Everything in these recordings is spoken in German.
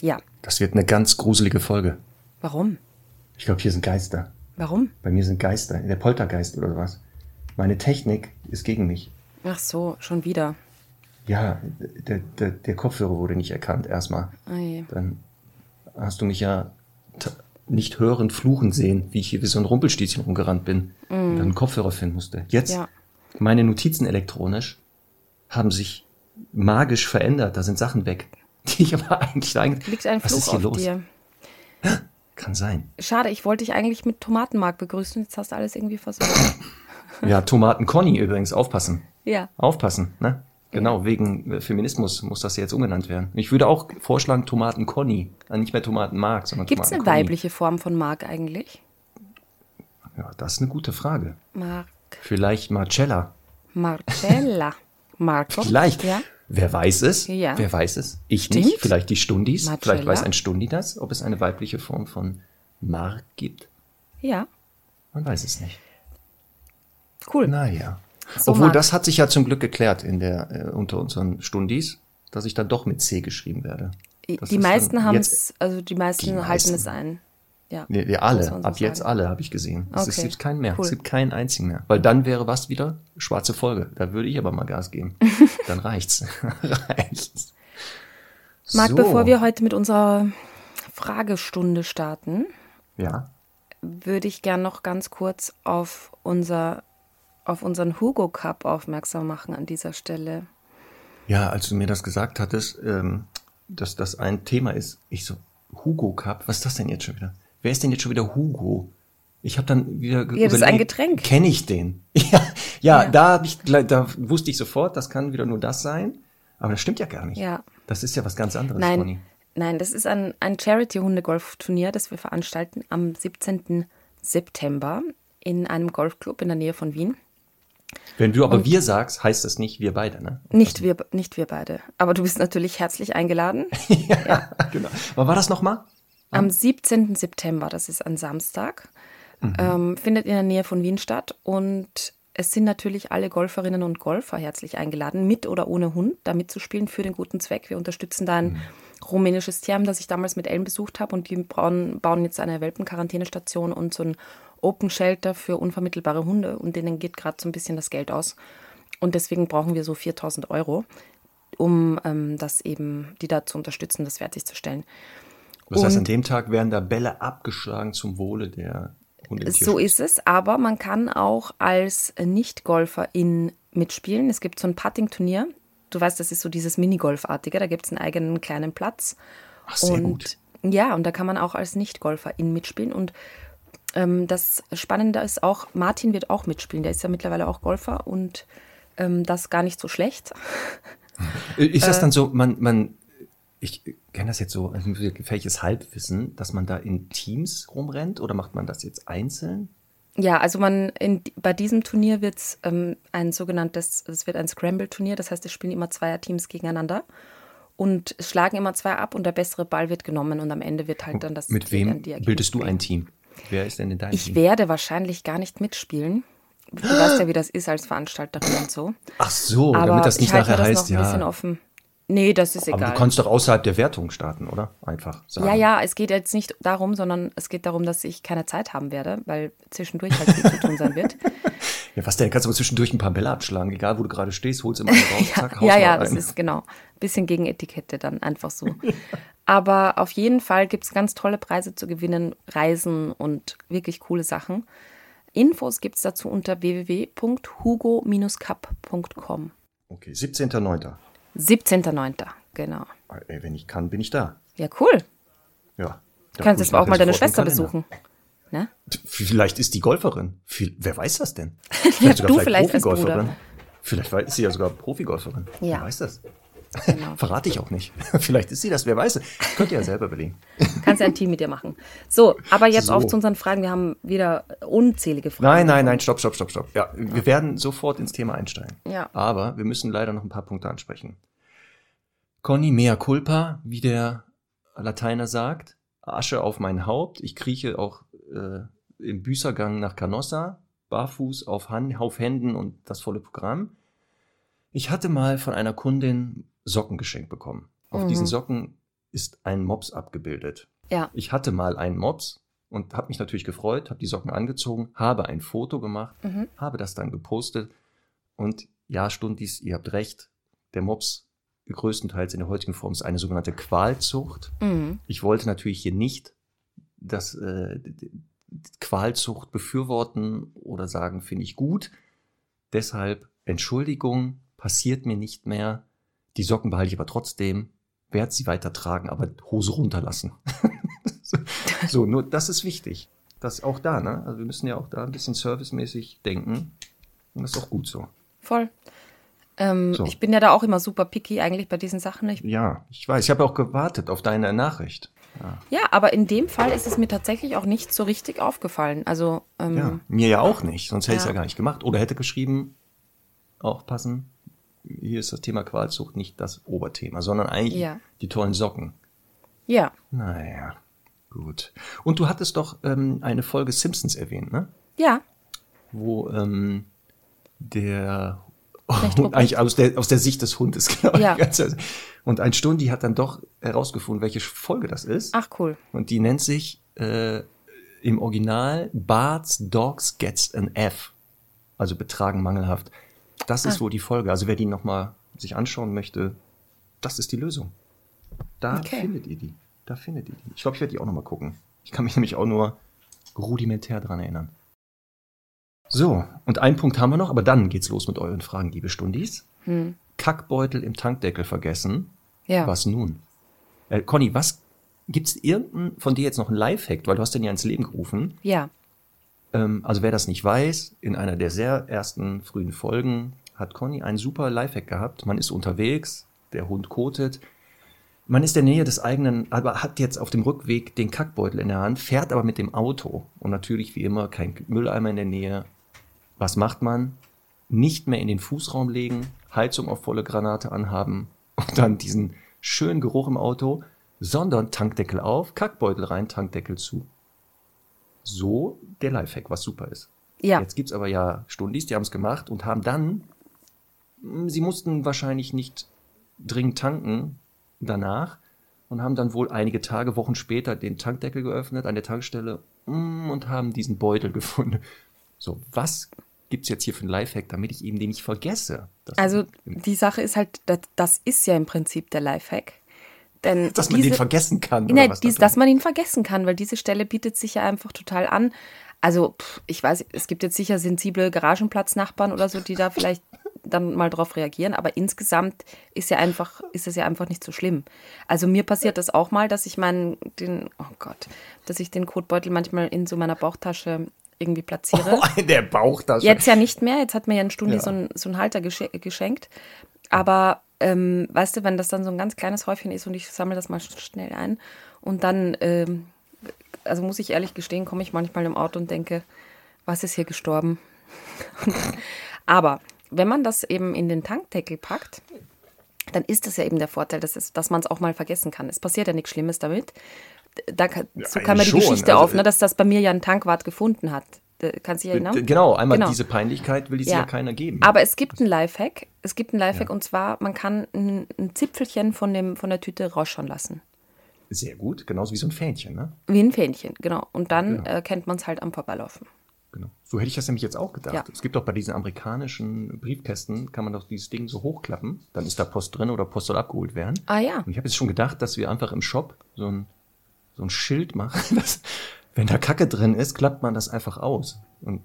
Ja, das wird eine ganz gruselige Folge. warum? Ich glaube, hier sind Geister. Warum? Bei mir sind Geister. Der Poltergeist oder was. Meine Technik ist gegen mich. Ach so, schon wieder. Ja, der, der, der Kopfhörer wurde nicht erkannt erstmal. Oh je. Dann hast du mich ja nicht hören, fluchen sehen, wie ich hier wie so ein Rumpelstilzchen rumgerannt bin und dann einen Kopfhörer finden musste. Jetzt, Ja. meine Notizen elektronisch haben sich magisch verändert. Da sind Sachen weg, die ich aber eigentlich eigentlich. Liegt ein Was Fluch ist hier auf los? dir. Kann sein. Schade, ich wollte dich eigentlich mit Tomatenmark begrüßen. Jetzt hast du alles irgendwie versucht. Ja, Tomaten Conny übrigens, aufpassen. ja. Aufpassen, ne? Genau, wegen äh, Feminismus muss das jetzt umbenannt werden. Ich würde auch vorschlagen Tomaten Conny, äh, nicht mehr Tomaten Mark, sondern Gibt es eine weibliche Form von Mark eigentlich? Ja, das ist eine gute Frage. Mark. Vielleicht Marcella. Marcella. Marco. Vielleicht. Ja. Wer weiß es? Ja. Wer weiß es? Ich Stimmt. nicht. Vielleicht die Stundis. Marcella. Vielleicht weiß ein Stundi das, ob es eine weibliche Form von Mark gibt. Ja. Man weiß es nicht. Cool. Naja. So, Obwohl, Marc. das hat sich ja zum Glück geklärt in der, äh, unter unseren Stundis, dass ich dann doch mit C geschrieben werde. Das die ist meisten haben es, also die meisten Die halten meisten. es ein. Ja. Nee, nee, alle. so Ab jetzt sagen. alle habe ich gesehen. Es Okay, gibt keinen mehr. cool. Es gibt keinen einzigen mehr. Weil dann wäre was wieder? Schwarze Folge. Da würde ich aber mal Gas geben. dann reicht's. reicht's. Marc, So. bevor wir heute mit unserer Fragestunde starten, Ja. würde ich gern noch ganz kurz auf unser auf unseren Hugo Cup aufmerksam machen an dieser Stelle. Ja, als du mir das gesagt hattest, ähm, dass das ein Thema ist, ich so, Hugo Cup, was ist das denn jetzt schon wieder? Wer ist denn jetzt schon wieder Hugo? Ich habe dann wieder Ja, das ist ein Getränk. Kenne ich den? Ja, ja, Ja. da ich, da wusste ich sofort, das kann wieder nur das sein. Aber das stimmt ja gar nicht. Ja. Das ist ja was ganz anderes, Nein, Conny. nein, das ist ein, ein Charity-Hunde-Golf-Turnier, das wir veranstalten am 17. September in einem Golfclub in der Nähe von Wien. Wenn du aber wir sagst, heißt das nicht wir beide, ne? Nicht wir, nicht wir beide. Aber du bist natürlich herzlich eingeladen. ja, genau. Aber war das nochmal? Am 17. September, das ist ein Samstag, Mhm. ähm, findet in der Nähe von Wien statt. Und es sind natürlich alle Golferinnen und Golfer herzlich eingeladen, mit oder ohne Hund, da mitzuspielen für den guten Zweck. Wir unterstützen da ein Mhm. rumänisches Team, das ich damals mit Ellen besucht habe. Und die bauen, bauen jetzt eine Welpenquarantänestation und so ein Open Shelter für unvermittelbare Hunde. Und denen geht gerade so ein bisschen das Geld aus. Und deswegen brauchen wir so 4000 Euro, um ähm, das eben, die da zu unterstützen, das fertigzustellen. Das heißt, Und- an dem Tag werden da Bälle abgeschlagen zum Wohle der Hunde. So ist es, aber man kann auch als Nicht-Golferin mitspielen. Es gibt so ein Putting-Turnier. Du weißt, das ist so dieses Minigolfartige, da gibt es einen eigenen kleinen Platz. Ach, sehr und gut. ja, und da kann man auch als Nicht-Golferin mitspielen. Und ähm, das Spannende ist auch, Martin wird auch mitspielen. Der ist ja mittlerweile auch Golfer und ähm, das gar nicht so schlecht. Ist Äh. das dann so, man, man, ich kenne das jetzt so, ein gefährliches Halbwissen, dass man da in Teams rumrennt oder macht man das jetzt einzeln? Ja, also man in, bei diesem Turnier wird es ähm, ein sogenanntes, es wird ein Scramble-Turnier, das heißt, es spielen immer Zweierteams gegeneinander und es schlagen immer zwei ab und der bessere Ball wird genommen und am Ende wird halt dann das Mit die- wem die bildest du ein Team? Wer ist denn in deinem Ich Team? werde wahrscheinlich gar nicht mitspielen. Du weißt ja, wie das ist als Veranstalterin und so. Ach so, Aber damit das nicht ich nachher heißt, noch ein bisschen ja. offen. Nee, das ist Aber egal. du kannst doch außerhalb der Wertung starten, oder? Einfach sagen. Ja, ja, es geht jetzt nicht darum, sondern es geht darum, dass ich keine Zeit haben werde, weil zwischendurch halt viel zu tun sein wird. Ja, was denn? Kannst du aber zwischendurch ein paar Bälle abschlagen, egal wo du gerade stehst, holst immer raus, zack, haust ja, ja, das ist genau. Bisschen gegen Etikette dann einfach so. Aber auf jeden Fall gibt es ganz tolle Preise zu gewinnen, Reisen und wirklich coole Sachen. Infos gibt es dazu unter www.hugo-cup.com. Okay, 17.09. 17.09. Genau. Ey, wenn ich kann, bin ich da. Ja, cool. Ja. Du kannst jetzt auch mal deine Schwester besuchen. Ne? Vielleicht ist die Golferin. Wer weiß das denn? Ja, sogar du vielleicht als. Bruder. Vielleicht ist sie ja sogar Profigolferin. Ja. Wer weiß das? Genau. Verrate ich auch nicht. Vielleicht ist sie das, wer weiß. Könnt ihr ja selber überlegen. Kannst ja ein Team mit dir machen. So, aber jetzt So. auf zu unseren Fragen. Wir haben wieder unzählige Fragen. Nein, nein, nein, stopp, stopp, stopp, stopp. Ja, wir werden sofort ins Thema einsteigen. Ja. Aber wir müssen leider noch ein paar Punkte ansprechen. Conny mea culpa, wie der Lateiner sagt. Asche auf mein Haupt. Ich krieche auch äh, im Büßergang nach Canossa, barfuß auf, Han auf Händen und das volle Programm. Ich hatte mal von einer Kundin Socken geschenkt bekommen. Auf Mhm. diesen Socken ist ein Mops abgebildet. Ja. Ich hatte mal einen Mops und habe mich natürlich gefreut, habe die Socken angezogen, habe ein Foto gemacht, Mhm. habe das dann gepostet und ja, Stundis, ihr habt recht, der Mops größtenteils in der heutigen Form ist eine sogenannte Qualzucht. Mhm. Ich wollte natürlich hier nicht das äh, Qualzucht befürworten oder sagen, finde ich gut. Deshalb Entschuldigung, passiert mir nicht mehr. Die Socken behalte ich aber trotzdem, werde sie weiter tragen, aber Hose runterlassen. so, nur das ist wichtig. Das auch da, ne? Also wir müssen ja auch da ein bisschen servicemäßig denken. Und das ist auch gut so. Voll. Ähm, So. Ich bin ja da auch immer super picky eigentlich bei diesen Sachen. Ich, Ja, ich weiß. Ich habe auch gewartet auf deine Nachricht. Ja, ja, aber in dem Fall ist es mir tatsächlich auch nicht so richtig aufgefallen. Also, ähm, ja. mir ja auch nicht, sonst hätte ich es Ja. ja gar nicht gemacht. Oder hätte geschrieben, aufpassen, hier ist das Thema Qualzucht nicht das Oberthema, sondern eigentlich Ja. die tollen Socken. ja, Naja, gut. Und du hattest doch ähm, eine Folge Simpsons erwähnt, ne? ja, Wo ähm, der Hund, eigentlich aus der, aus der Sicht des Hundes, genau. Ja. Und ein Stundi hat dann doch herausgefunden, welche Folge das ist. ach cool. Und die nennt sich äh, im Original Bart's Dogs Gets an F. Also betragen mangelhaft. Das ist Ah. wohl die Folge. Also wer die nochmal sich anschauen möchte, das ist die Lösung. Da Okay. findet ihr die. Da findet ihr die. Ich glaube, ich werde die auch nochmal gucken. Ich kann mich nämlich auch nur rudimentär dran erinnern. So, und einen Punkt haben wir noch, aber dann geht's los mit euren Fragen, liebe Stundis. Hm. Kackbeutel im Tankdeckel vergessen. Ja. Was nun? Äh, Conny, was gibt's irgendeinen von dir jetzt noch einen Lifehack, weil du hast den ja ins Leben gerufen. Ja. Ähm, also wer das nicht weiß, in einer der sehr ersten frühen Folgen hat Conny einen super Lifehack gehabt. Man ist unterwegs, der Hund kotet. Man ist in der Nähe des eigenen, aber hat jetzt auf dem Rückweg den Kackbeutel in der Hand, fährt aber mit dem Auto. Und natürlich wie immer kein Mülleimer in der Nähe. Was macht man? Nicht mehr in den Fußraum legen, Heizung auf volle Granate anhaben und dann diesen schönen Geruch im Auto, sondern Tankdeckel auf, Kackbeutel rein, Tankdeckel zu. So der Lifehack, was super ist. Ja. Jetzt gibt's aber ja Stundis, die haben es gemacht und haben dann, mh, sie mussten wahrscheinlich nicht dringend tanken danach und haben dann wohl einige Tage, Wochen später den Tankdeckel geöffnet an der Tankstelle mh, und haben diesen Beutel gefunden. So, was gibt's jetzt hier für einen Lifehack, damit ich eben den nicht vergesse? Das- Also die Sache ist halt, das, das ist ja im Prinzip der Lifehack. Denn dass man diese, den vergessen kann. oder Nein, was dies, da dass man ihn vergessen kann, weil diese Stelle bietet sich ja einfach total an. Also, pff, ich weiß, es gibt jetzt sicher sensible Garagenplatznachbarn oder so, die da vielleicht dann mal drauf reagieren, aber insgesamt ist ja einfach, ist es ja einfach nicht so schlimm. Also mir passiert das auch mal, dass ich meinen, den, oh Gott, dass ich den Kotbeutel manchmal in so meiner Bauchtasche irgendwie platziere. Oh, in der Bauchtasche. Jetzt ja nicht mehr. Jetzt hat mir ja ein Stundi Ja. so, ein, so einen Halter gesche geschenkt. Aber ähm, weißt du, wenn das dann so ein ganz kleines Häufchen ist und ich sammle das mal sch- schnell ein und dann, ähm, also muss ich ehrlich gestehen, komme ich manchmal im Auto und denke, was ist hier gestorben? Aber wenn man das eben in den Tankdeckel packt, dann ist das ja eben der Vorteil, dass, es, dass man es auch mal vergessen kann. Es passiert ja nichts Schlimmes damit. Da, kann- so eigentlich kam mir die. Geschichte Also, auf, ne, dass das bei mir ja ein Tankwart gefunden hat. Äh, Kannst du dich erinnern? Genau, einmal Genau. diese Peinlichkeit will sich ja, keiner geben. Aber es gibt einen Lifehack. Es gibt einen Lifehack und zwar, man kann ein, ein Zipfelchen von, dem, von der Tüte rausschauen lassen. Sehr gut, genauso wie so ein Fähnchen, ne? Wie ein Fähnchen, genau. Und dann Genau. erkennt man es halt am Vorbeilaufen. Genau. So hätte ich das nämlich jetzt auch gedacht. Ja. Es gibt auch bei diesen amerikanischen Briefkästen, kann man doch dieses Ding so hochklappen, dann ist da Post drin oder Post soll abgeholt werden. Ah ja. Und ich habe jetzt schon gedacht, dass wir einfach im Shop so ein, so ein Schild machen, dass, wenn da Kacke drin ist, klappt man das einfach aus. Und,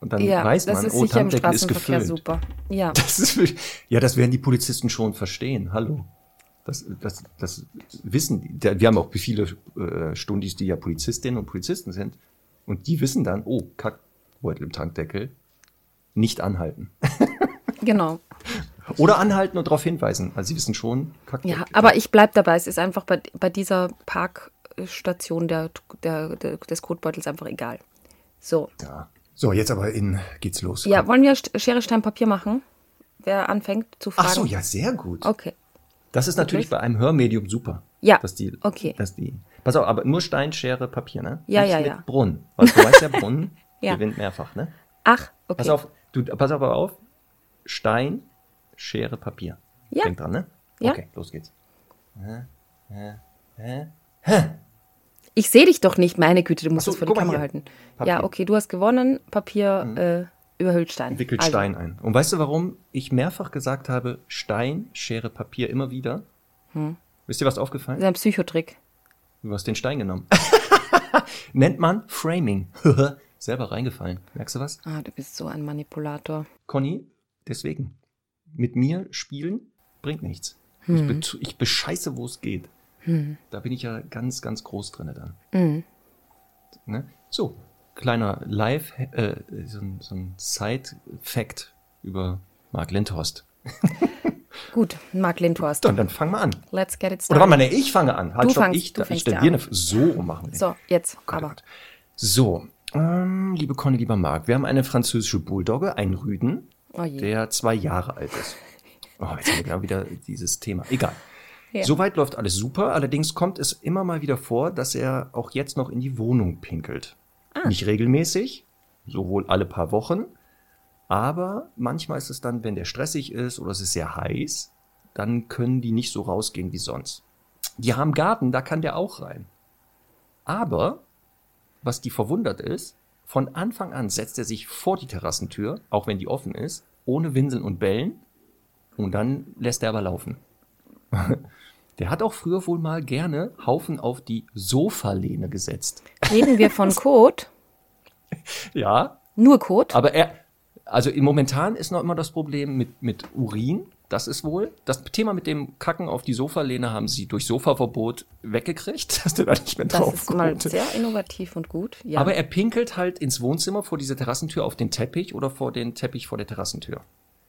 und dann Ja, weiß man, oh, Tankdeckel ist Straßenverkehr gefüllt. super. Ja. Das ist, wirklich- ja, das werden die Polizisten schon verstehen. Hallo. Das, das, das wissen die. Wir haben auch viele äh, Stundis, die ja Polizistinnen und Polizisten sind. Und die wissen dann, oh, Kackbeutel im Tankdeckel, nicht anhalten. Genau. Oder anhalten und darauf hinweisen. Also sie wissen schon, kackt Ja, aber ich bleib dabei. Es ist einfach bei, bei dieser Parkstation der, der, der, des Kotbeutels einfach egal. So. Ja. So, jetzt aber in geht's los. Ja, wollen wir Schere, Stein, Papier machen? Wer anfängt zu fragen? Ach so, ja, sehr gut. Okay. Das ist natürlich bei einem Hörmedium super. Ja, Dass die, okay. Dass die, pass auf, aber nur Stein, Schere, Papier, ne? Ja, Nicht ja, mit ja. Brunnen. Weil du weißt ja, Brunnen Ja. gewinnt mehrfach, ne? Ach, okay. Pass auf, du, pass aber auf. Stein, Schere, Papier. Ja. Denk dran, ne? Ja. Okay, los geht's. Ich sehe dich doch nicht, meine Güte, du musst so, es vor die Kamera halten. Papier. Ja, okay, du hast gewonnen. Papier äh, überhüllt Stein. Wickelt Also, Stein ein. Und weißt du, warum ich mehrfach gesagt habe, Stein, Schere, Papier immer wieder? Hm. Wisst ihr, was Das aufgefallen? ist ein Psychotrick. Du hast den Stein genommen. Nennt man Framing. Selber reingefallen. Merkst du was? Ah, du bist so ein Manipulator. Conny, deswegen. Mit mir spielen bringt nichts. Ich, bet- ich bescheiße, wo es geht. Da bin ich ja ganz, ganz groß drinne dann. Ne? So, kleiner Live, äh, so ein, so ein Side-Fact über Mark Lindhorst. Gut, Marc Lindhorst. Dann, dann fang mal an. Let's get it Oder started. warte mal, nee, ich fange an. Halt, Du stopp, fangst- ich, du ich fängst stell ja dir an. eine, so machen wir. So, jetzt Gott, oh aber. Gott. So, ähm, liebe Conny, lieber Marc, wir haben eine französische Bulldogge, einen Rüden, Oh der zwei Jahre alt ist. Oh, jetzt haben wir genau wieder dieses Thema. Egal. Ja. Soweit läuft alles super, allerdings kommt es immer mal wieder vor, dass er auch jetzt noch in die Wohnung pinkelt. Ah. Nicht regelmäßig, sowohl alle paar Wochen, aber manchmal ist es dann, wenn der stressig ist oder es ist sehr heiß, dann können die nicht so rausgehen wie sonst. Die haben Garten, da kann der auch rein. Aber, was die verwundert ist, von Anfang an setzt er sich vor die Terrassentür, auch wenn die offen ist, ohne Winseln und Bellen, und dann lässt er aber laufen. Der hat auch früher wohl mal gerne Haufen auf die Sofalehne gesetzt. Reden wir von Kot? Ja, Nur Kot? aber er, also momentan ist noch immer das Problem mit, mit Urin. Das ist wohl. Das Thema mit dem Kacken auf die Sofalehne haben sie durch Sofaverbot weggekriegt, dass der da nicht mehr Das drauf ist mal sehr innovativ und gut. Ja. Aber er pinkelt halt ins Wohnzimmer vor diese Terrassentür auf den Teppich oder vor den Teppich vor der Terrassentür.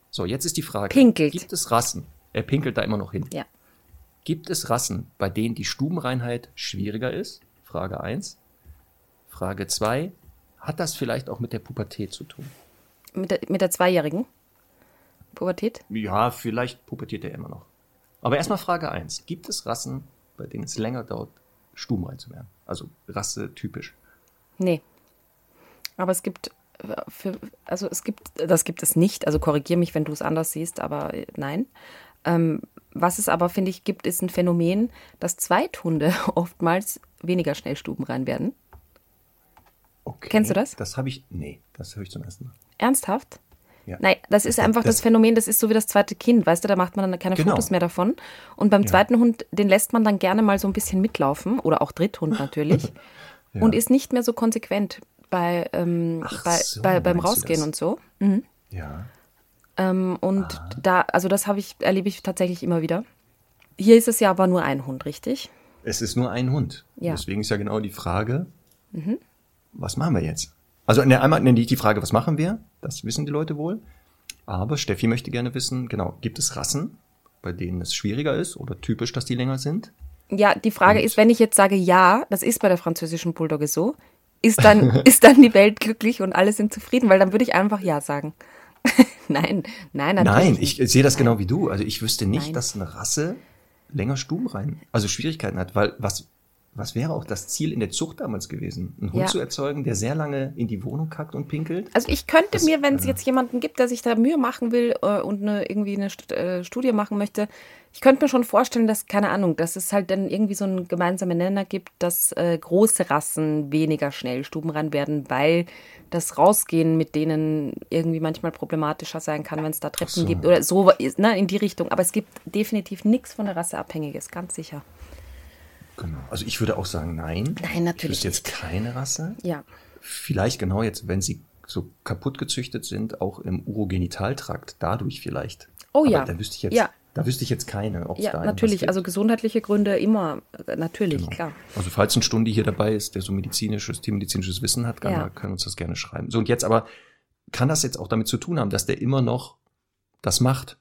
So, jetzt ist die Frage. Pinkelt. Gibt es Rassen? Er pinkelt da immer noch hin. ja. Gibt es Rassen, bei denen die Stubenreinheit schwieriger ist? Frage eins. Frage zwei. Hat das vielleicht auch mit der Pubertät zu tun? Mit der, mit der Zweijährigen? Pubertät? Ja, vielleicht pubertiert er immer noch. Aber erstmal Frage eins. Gibt es Rassen, bei denen es länger dauert, stubenrein zu werden? Also Rasse typisch. Nee. Aber es gibt äh, für, also es gibt, das gibt es nicht. Also korrigier mich, wenn du es anders siehst, aber äh, nein. Ähm, was es aber, finde ich, gibt, ist ein Phänomen, dass Zweithunde oftmals weniger schnell stubenrein werden. Okay. Kennst du das? Das habe ich. Nee, das höre ich zum ersten Mal. Ernsthaft? Ja. Nein, das ist einfach das, das- Phänomen, das ist so wie das zweite Kind, weißt du, da macht man dann keine Genau. Fotos mehr davon. Und beim zweiten Hund, den lässt man dann gerne mal so ein bisschen mitlaufen oder auch Dritthund natürlich und ist nicht mehr so konsequent bei, ähm, bei, so, bei, beim Rausgehen und so. Ja. Ähm, und da, also das habe ich, erlebe ich tatsächlich immer wieder. Hier ist es ja aber nur ein Hund, richtig? Es ist nur ein Hund. Ja. Deswegen ist ja genau die Frage, was machen wir jetzt? Also ne, einmal nenne ich die Frage, was machen wir? Das wissen die Leute wohl. Aber Steffi möchte gerne wissen, genau, gibt es Rassen, bei denen es schwieriger ist oder typisch, dass die länger sind? Ja, die Frage Und- ist, wenn ich jetzt sage ja, das ist bei der französischen Bulldogge so, ist dann, ist dann die Welt glücklich und alle sind zufrieden, weil dann würde ich einfach ja sagen. nein, nein, natürlich. Nein, nicht. ich sehe das genau wie du. Also ich wüsste nicht, Nein. dass eine Rasse länger stubenrein, also Schwierigkeiten hat, weil was, was wäre auch das Ziel in der Zucht damals gewesen? Einen Hund Ja. zu erzeugen, der sehr lange in die Wohnung kackt und pinkelt? Also ich könnte Das- mir, wenn es ja. jetzt jemanden gibt, der sich da Mühe machen will äh, und eine, irgendwie eine St äh, Studie machen möchte, ich könnte mir schon vorstellen, dass, keine Ahnung, dass es halt dann irgendwie so einen gemeinsamen Nenner gibt, dass äh, große Rassen weniger schnell stubenrein werden, weil das Rausgehen mit denen irgendwie manchmal problematischer sein kann, wenn es da Treppen so. gibt oder so ne, in die Richtung. Aber es gibt definitiv nichts von der Rasse Abhängiges, ganz sicher. Genau. Also ich würde auch sagen, nein. Nein, natürlich Ich wüsste jetzt keine Rasse. Ja. Vielleicht genau jetzt, wenn sie so kaputt gezüchtet sind, auch im Urogenitaltrakt, dadurch vielleicht. Oh Aber ja. Da wüsste ich jetzt, Ja. da wüsste ich jetzt keine, ob es Ja, da natürlich. Also gesundheitliche Gründe immer, äh, natürlich, Genau. klar. Also falls ein Stundi hier dabei ist, der so medizinisches, tiermedizinisches Wissen hat, kann, Ja. kann uns das gerne schreiben. So, und jetzt aber, kann das jetzt auch damit zu tun haben, dass der immer noch das macht?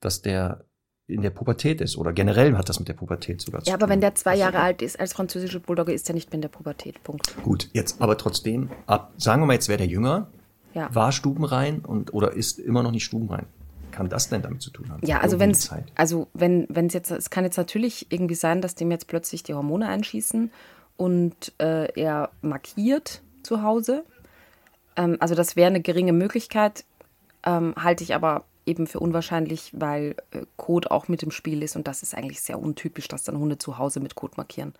dass der in der Pubertät ist oder generell hat das mit der Pubertät sogar zu Ja, tun. aber wenn der zwei Jahre alt ist als französische Bulldogge, ist er nicht mehr in der Pubertät. Punkt. Gut, jetzt aber trotzdem, ab, sagen wir mal, jetzt wäre der jünger, Ja. war stubenrein und oder ist immer noch nicht stubenrein. Kann das denn damit zu tun haben? Ja, also Irgendwie wenn die es, Zeit. also wenn wenn es jetzt, es kann jetzt natürlich irgendwie sein, dass dem jetzt plötzlich die Hormone einschießen und äh, er markiert zu Hause. Ähm, also das wäre eine geringe Möglichkeit, ähm, halte ich aber eben für unwahrscheinlich, weil äh, Kot auch mit im Spiel ist und das ist eigentlich sehr untypisch, dass dann Hunde zu Hause mit Kot markieren.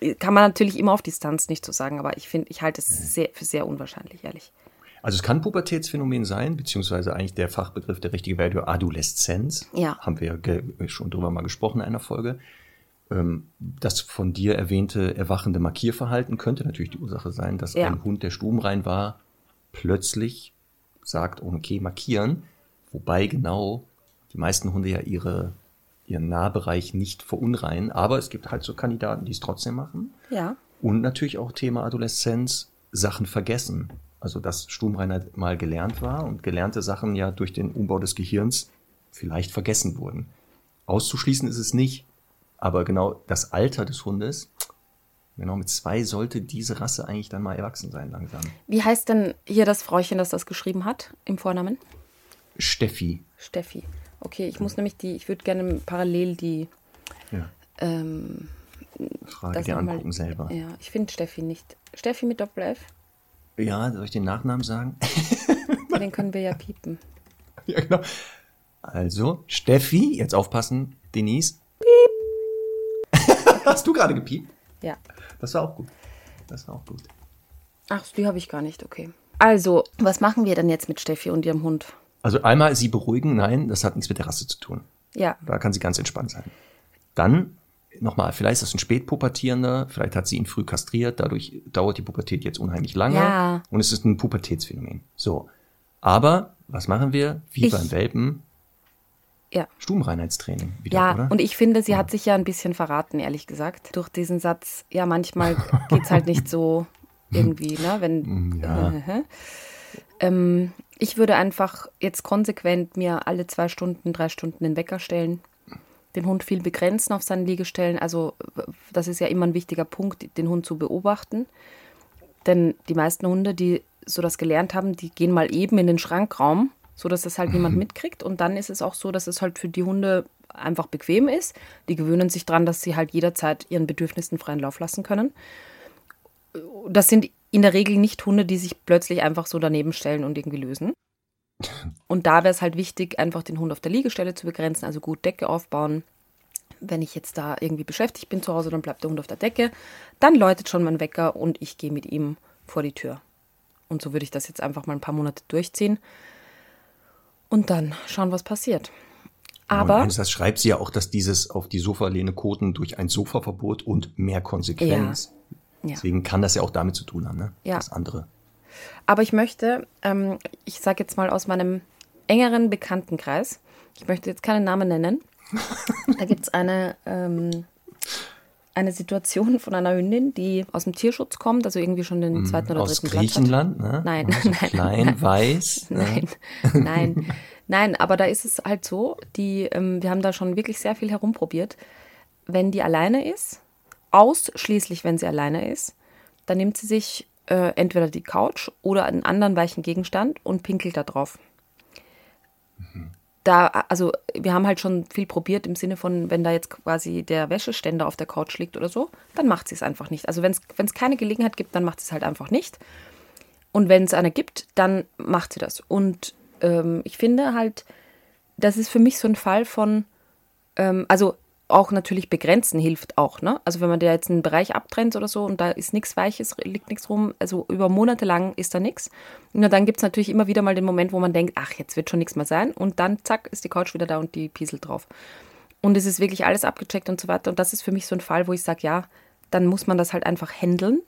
Äh, Kann man natürlich immer auf Distanz nicht so sagen, aber ich finde, ich halte es sehr, für sehr unwahrscheinlich, ehrlich. Also es kann Pubertätsphänomen sein, beziehungsweise eigentlich der Fachbegriff, der richtige wäre Adoleszenz. Ja. Haben wir ge- schon drüber mal gesprochen in einer Folge. Ähm, Das von dir erwähnte erwachende Markierverhalten könnte natürlich die Ursache sein, dass Ja. ein Hund, der stubenrein war, plötzlich sagt, okay, markieren. Wobei genau die meisten Hunde ja ihre, ihren Nahbereich nicht verunreinen. Aber es gibt halt so Kandidaten, die es trotzdem machen. Ja. Und natürlich auch Thema Adoleszenz, Sachen vergessen. Also dass Stubenreinheit mal gelernt war und gelernte Sachen ja durch den Umbau des Gehirns vielleicht vergessen wurden. Auszuschließen ist es nicht, aber genau das Alter des Hundes, genau mit zwei sollte diese Rasse eigentlich dann mal erwachsen sein langsam. Wie heißt denn hier das Frauchen, das das geschrieben hat, im Vornamen? Steffi. Steffi. Okay, ich muss nämlich die, ich würde gerne parallel die, Ja, ähm, Frage dir noch mal- angucken selber. ja, ich finde Steffi nicht. Steffi mit Doppel-F, Ja, soll ich den Nachnamen sagen? den können wir ja piepen. ja, genau. Also, Steffi, jetzt aufpassen, Denise. Piep. Hast du gerade gepiept? Ja. Das war auch gut. Das war auch gut. Ach, die habe ich gar nicht, okay. Also, was machen wir denn jetzt mit Steffi und ihrem Hund? Also einmal sie beruhigen, nein, das hat nichts mit der Rasse zu tun. Ja, Da kann sie ganz entspannt sein. Dann nochmal, vielleicht ist das ein Spätpubertierender, vielleicht hat sie ihn früh kastriert, dadurch dauert die Pubertät jetzt unheimlich lange Ja. und es ist ein Pubertätsphänomen. So. Aber was machen wir? Wie Ich- beim Welpen, ja. Stubenreinheitstraining wieder, Ja, oder? und ich finde, sie hat sich ja ein bisschen verraten, ehrlich gesagt, durch diesen Satz. Ja, manchmal geht's halt nicht so irgendwie, ne? Wenn. Ja. ähm, ich würde einfach jetzt konsequent mir alle zwei Stunden, drei Stunden den Wecker stellen, den Hund viel begrenzen auf seinen Liegestellen. Also, das ist ja immer ein wichtiger Punkt, den Hund zu beobachten. Denn die meisten Hunde, die so das gelernt haben, die gehen mal eben in den Schrankraum, so dass das halt niemand mitkriegt. Und dann ist es auch so, dass es halt für die Hunde einfach bequem ist. Die gewöhnen sich dran, dass sie halt jederzeit ihren Bedürfnissen freien Lauf lassen können. Das sind in der Regel nicht Hunde, die sich plötzlich einfach so daneben stellen und irgendwie lösen. Und da wäre es halt wichtig, einfach den Hund auf der Liegestelle zu begrenzen, also gut Decke aufbauen. Wenn ich jetzt da irgendwie beschäftigt bin zu Hause, dann bleibt der Hund auf der Decke. Dann läutet schon mein Wecker und ich gehe mit ihm vor die Tür. Und so würde ich das jetzt einfach mal ein paar Monate durchziehen. Und dann schauen, was passiert. Aber und das schreibt sie ja auch, dass dieses auf die Sofalehne koten durch ein Sofaverbot und mehr Konsequenz. Ja. Deswegen kann das ja auch damit zu tun haben, ne? Ja. Das andere. Aber ich möchte, ähm, ich sage jetzt mal aus meinem engeren Bekanntenkreis, ich möchte jetzt keinen Namen nennen, da gibt es eine, ähm, eine Situation von einer Hündin, die aus dem Tierschutz kommt, also irgendwie schon den zweiten oder Mhm. Aus dritten Platz hat. Griechenland, ne? Nein, so nein, klein, nein. weiß. ne? Nein, nein, nein, aber da ist es halt so, die, ähm, wir haben da schon wirklich sehr viel herumprobiert. Wenn die alleine ist, ausschließlich wenn sie alleine ist, dann nimmt sie sich äh, entweder die Couch oder einen anderen weichen Gegenstand und pinkelt da drauf. Da, also wir haben halt schon viel probiert im Sinne von, wenn da jetzt quasi der Wäscheständer auf der Couch liegt oder so, dann macht sie es einfach nicht. Also wenn es keine Gelegenheit gibt, dann macht sie es halt einfach nicht. Und wenn es eine gibt, dann macht sie das. Und ähm, ich finde halt, das ist für mich so ein Fall von, ähm, also auch natürlich begrenzen hilft auch, ne? Also wenn man da jetzt einen Bereich abtrennt oder so und da ist nichts Weiches, liegt nichts rum, also über Monate lang ist da nichts. Und dann gibt es natürlich immer wieder mal den Moment, wo man denkt, ach, jetzt wird schon nichts mehr sein. Und dann, zack, ist die Couch wieder da und die pieselt drauf. Und es ist wirklich alles abgecheckt und so weiter. Und das ist für mich so ein Fall, wo ich sage, ja, dann muss man das halt einfach handeln.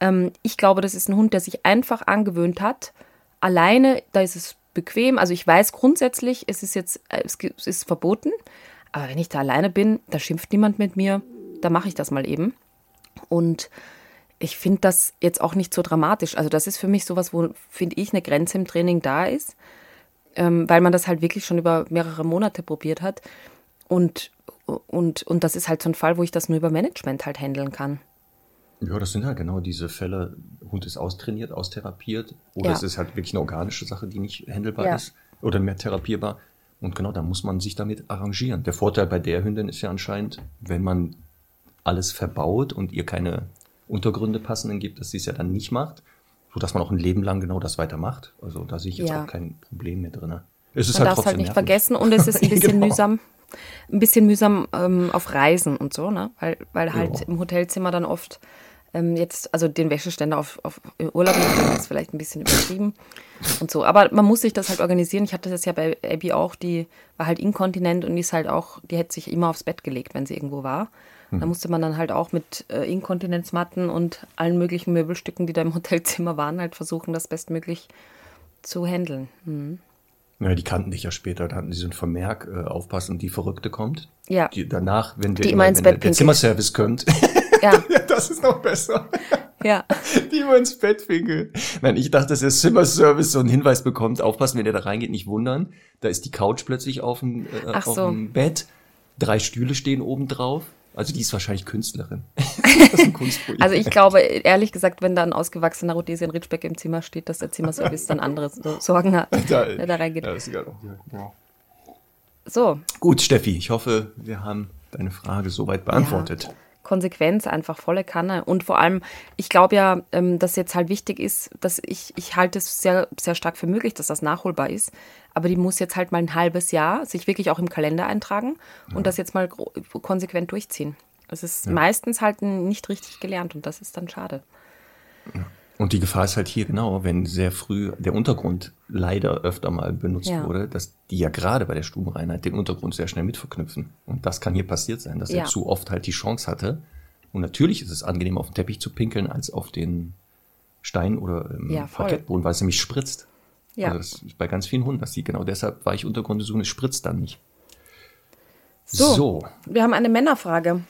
Ähm, ich glaube, das ist ein Hund, der sich einfach angewöhnt hat. Alleine, da ist es bequem. Also ich weiß grundsätzlich, es ist jetzt, äh, es ist verboten. Aber wenn ich da alleine bin, da schimpft niemand mit mir, da mache ich das mal eben. Und ich finde das jetzt auch nicht so dramatisch. Also das ist für mich sowas, wo, finde ich, eine Grenze im Training da ist. ähm, weil man das halt wirklich schon über mehrere Monate probiert hat. Und, und, und das ist halt so ein Fall, wo ich das nur über Management halt handeln kann. Ja, das sind halt genau diese Fälle. Hund ist austrainiert, austherapiert. Oder Ja. es ist halt wirklich eine organische Sache, die nicht handelbar Ja. ist. Oder mehr therapierbar. Und genau, da muss man sich damit arrangieren. Der Vorteil bei der Hündin ist ja anscheinend, wenn man alles verbaut und ihr keine Untergründe passenden gibt, dass sie es ja dann nicht macht, sodass man auch ein Leben lang genau das weitermacht. Also da sehe ich jetzt Ja. auch kein Problem mehr drin. Es ist Man halt darf es halt nicht nervig. vergessen und es ist ein bisschen Genau. mühsam, ein bisschen mühsam ähm, auf Reisen und so, ne? Weil, weil halt Ja. im Hotelzimmer dann oft ähm, jetzt, also den Wäscheständer auf, auf im Urlaub mitnehmen, ist vielleicht ein bisschen übertrieben und so. Aber man muss sich das halt organisieren. Ich hatte das ja bei Abby auch, die war halt inkontinent und die ist halt auch, die hätte sich immer aufs Bett gelegt, wenn sie irgendwo war. Da musste man dann halt auch mit äh, Inkontinenzmatten und allen möglichen Möbelstücken, die da im Hotelzimmer waren, halt versuchen, das bestmöglich zu handeln. Hm. Ja, die kannten dich ja später, da hatten sie so ein Vermerk, äh, aufpassen, die Verrückte kommt. Ja. Die, danach, wenn, wir Die immer ins wenn Bett der, der. Zimmerservice kommt, Ja, ja, das ist noch besser. ja. Die immer ins Bett pinkeln. Nein, ich dachte, dass der Zimmerservice so einen Hinweis bekommt, aufpassen, wenn der da reingeht, nicht wundern. Da ist die Couch plötzlich auf dem, äh, Ach auf so. dem Bett. Drei Stühle stehen oben drauf. Also die ist wahrscheinlich Künstlerin. das ist ein Kunstprojekt. Also ich glaube, ehrlich gesagt, wenn da ein ausgewachsener Rhodesian Ridgeback im Zimmer steht, dass der Zimmerservice dann andere so- Sorgen hat, da, der da reingeht. Ja, ist egal. Ja. So, Gut, Steffi, ich hoffe, wir haben deine Frage soweit beantwortet. Konsequenz, einfach volle Kanne. Und vor allem, ich glaube ja, ähm, dass jetzt halt wichtig ist, dass ich, ich halte es sehr, sehr stark für möglich, dass das nachholbar ist. Aber die muss jetzt halt mal ein halbes Jahr sich wirklich auch im Kalender eintragen und das jetzt mal konsequent durchziehen. Es ist meistens halt nicht richtig gelernt und das ist dann schade. Und die Gefahr ist halt hier genau, wenn sehr früh der Untergrund leider öfter mal benutzt Ja. wurde, dass die ja gerade bei der Stubenreinheit den Untergrund sehr schnell mit verknüpfen. Und das kann hier passiert sein, dass Ja. er zu oft halt die Chance hatte. Und natürlich ist es angenehm, auf den Teppich zu pinkeln, als auf den Stein oder ähm, Ja. Parkettboden, weil es nämlich spritzt. Ja. Also das ist bei ganz vielen Hunden, dass die genau deshalb weiche Untergründe suchen, es spritzt dann nicht. So. so. Wir haben eine Männerfrage.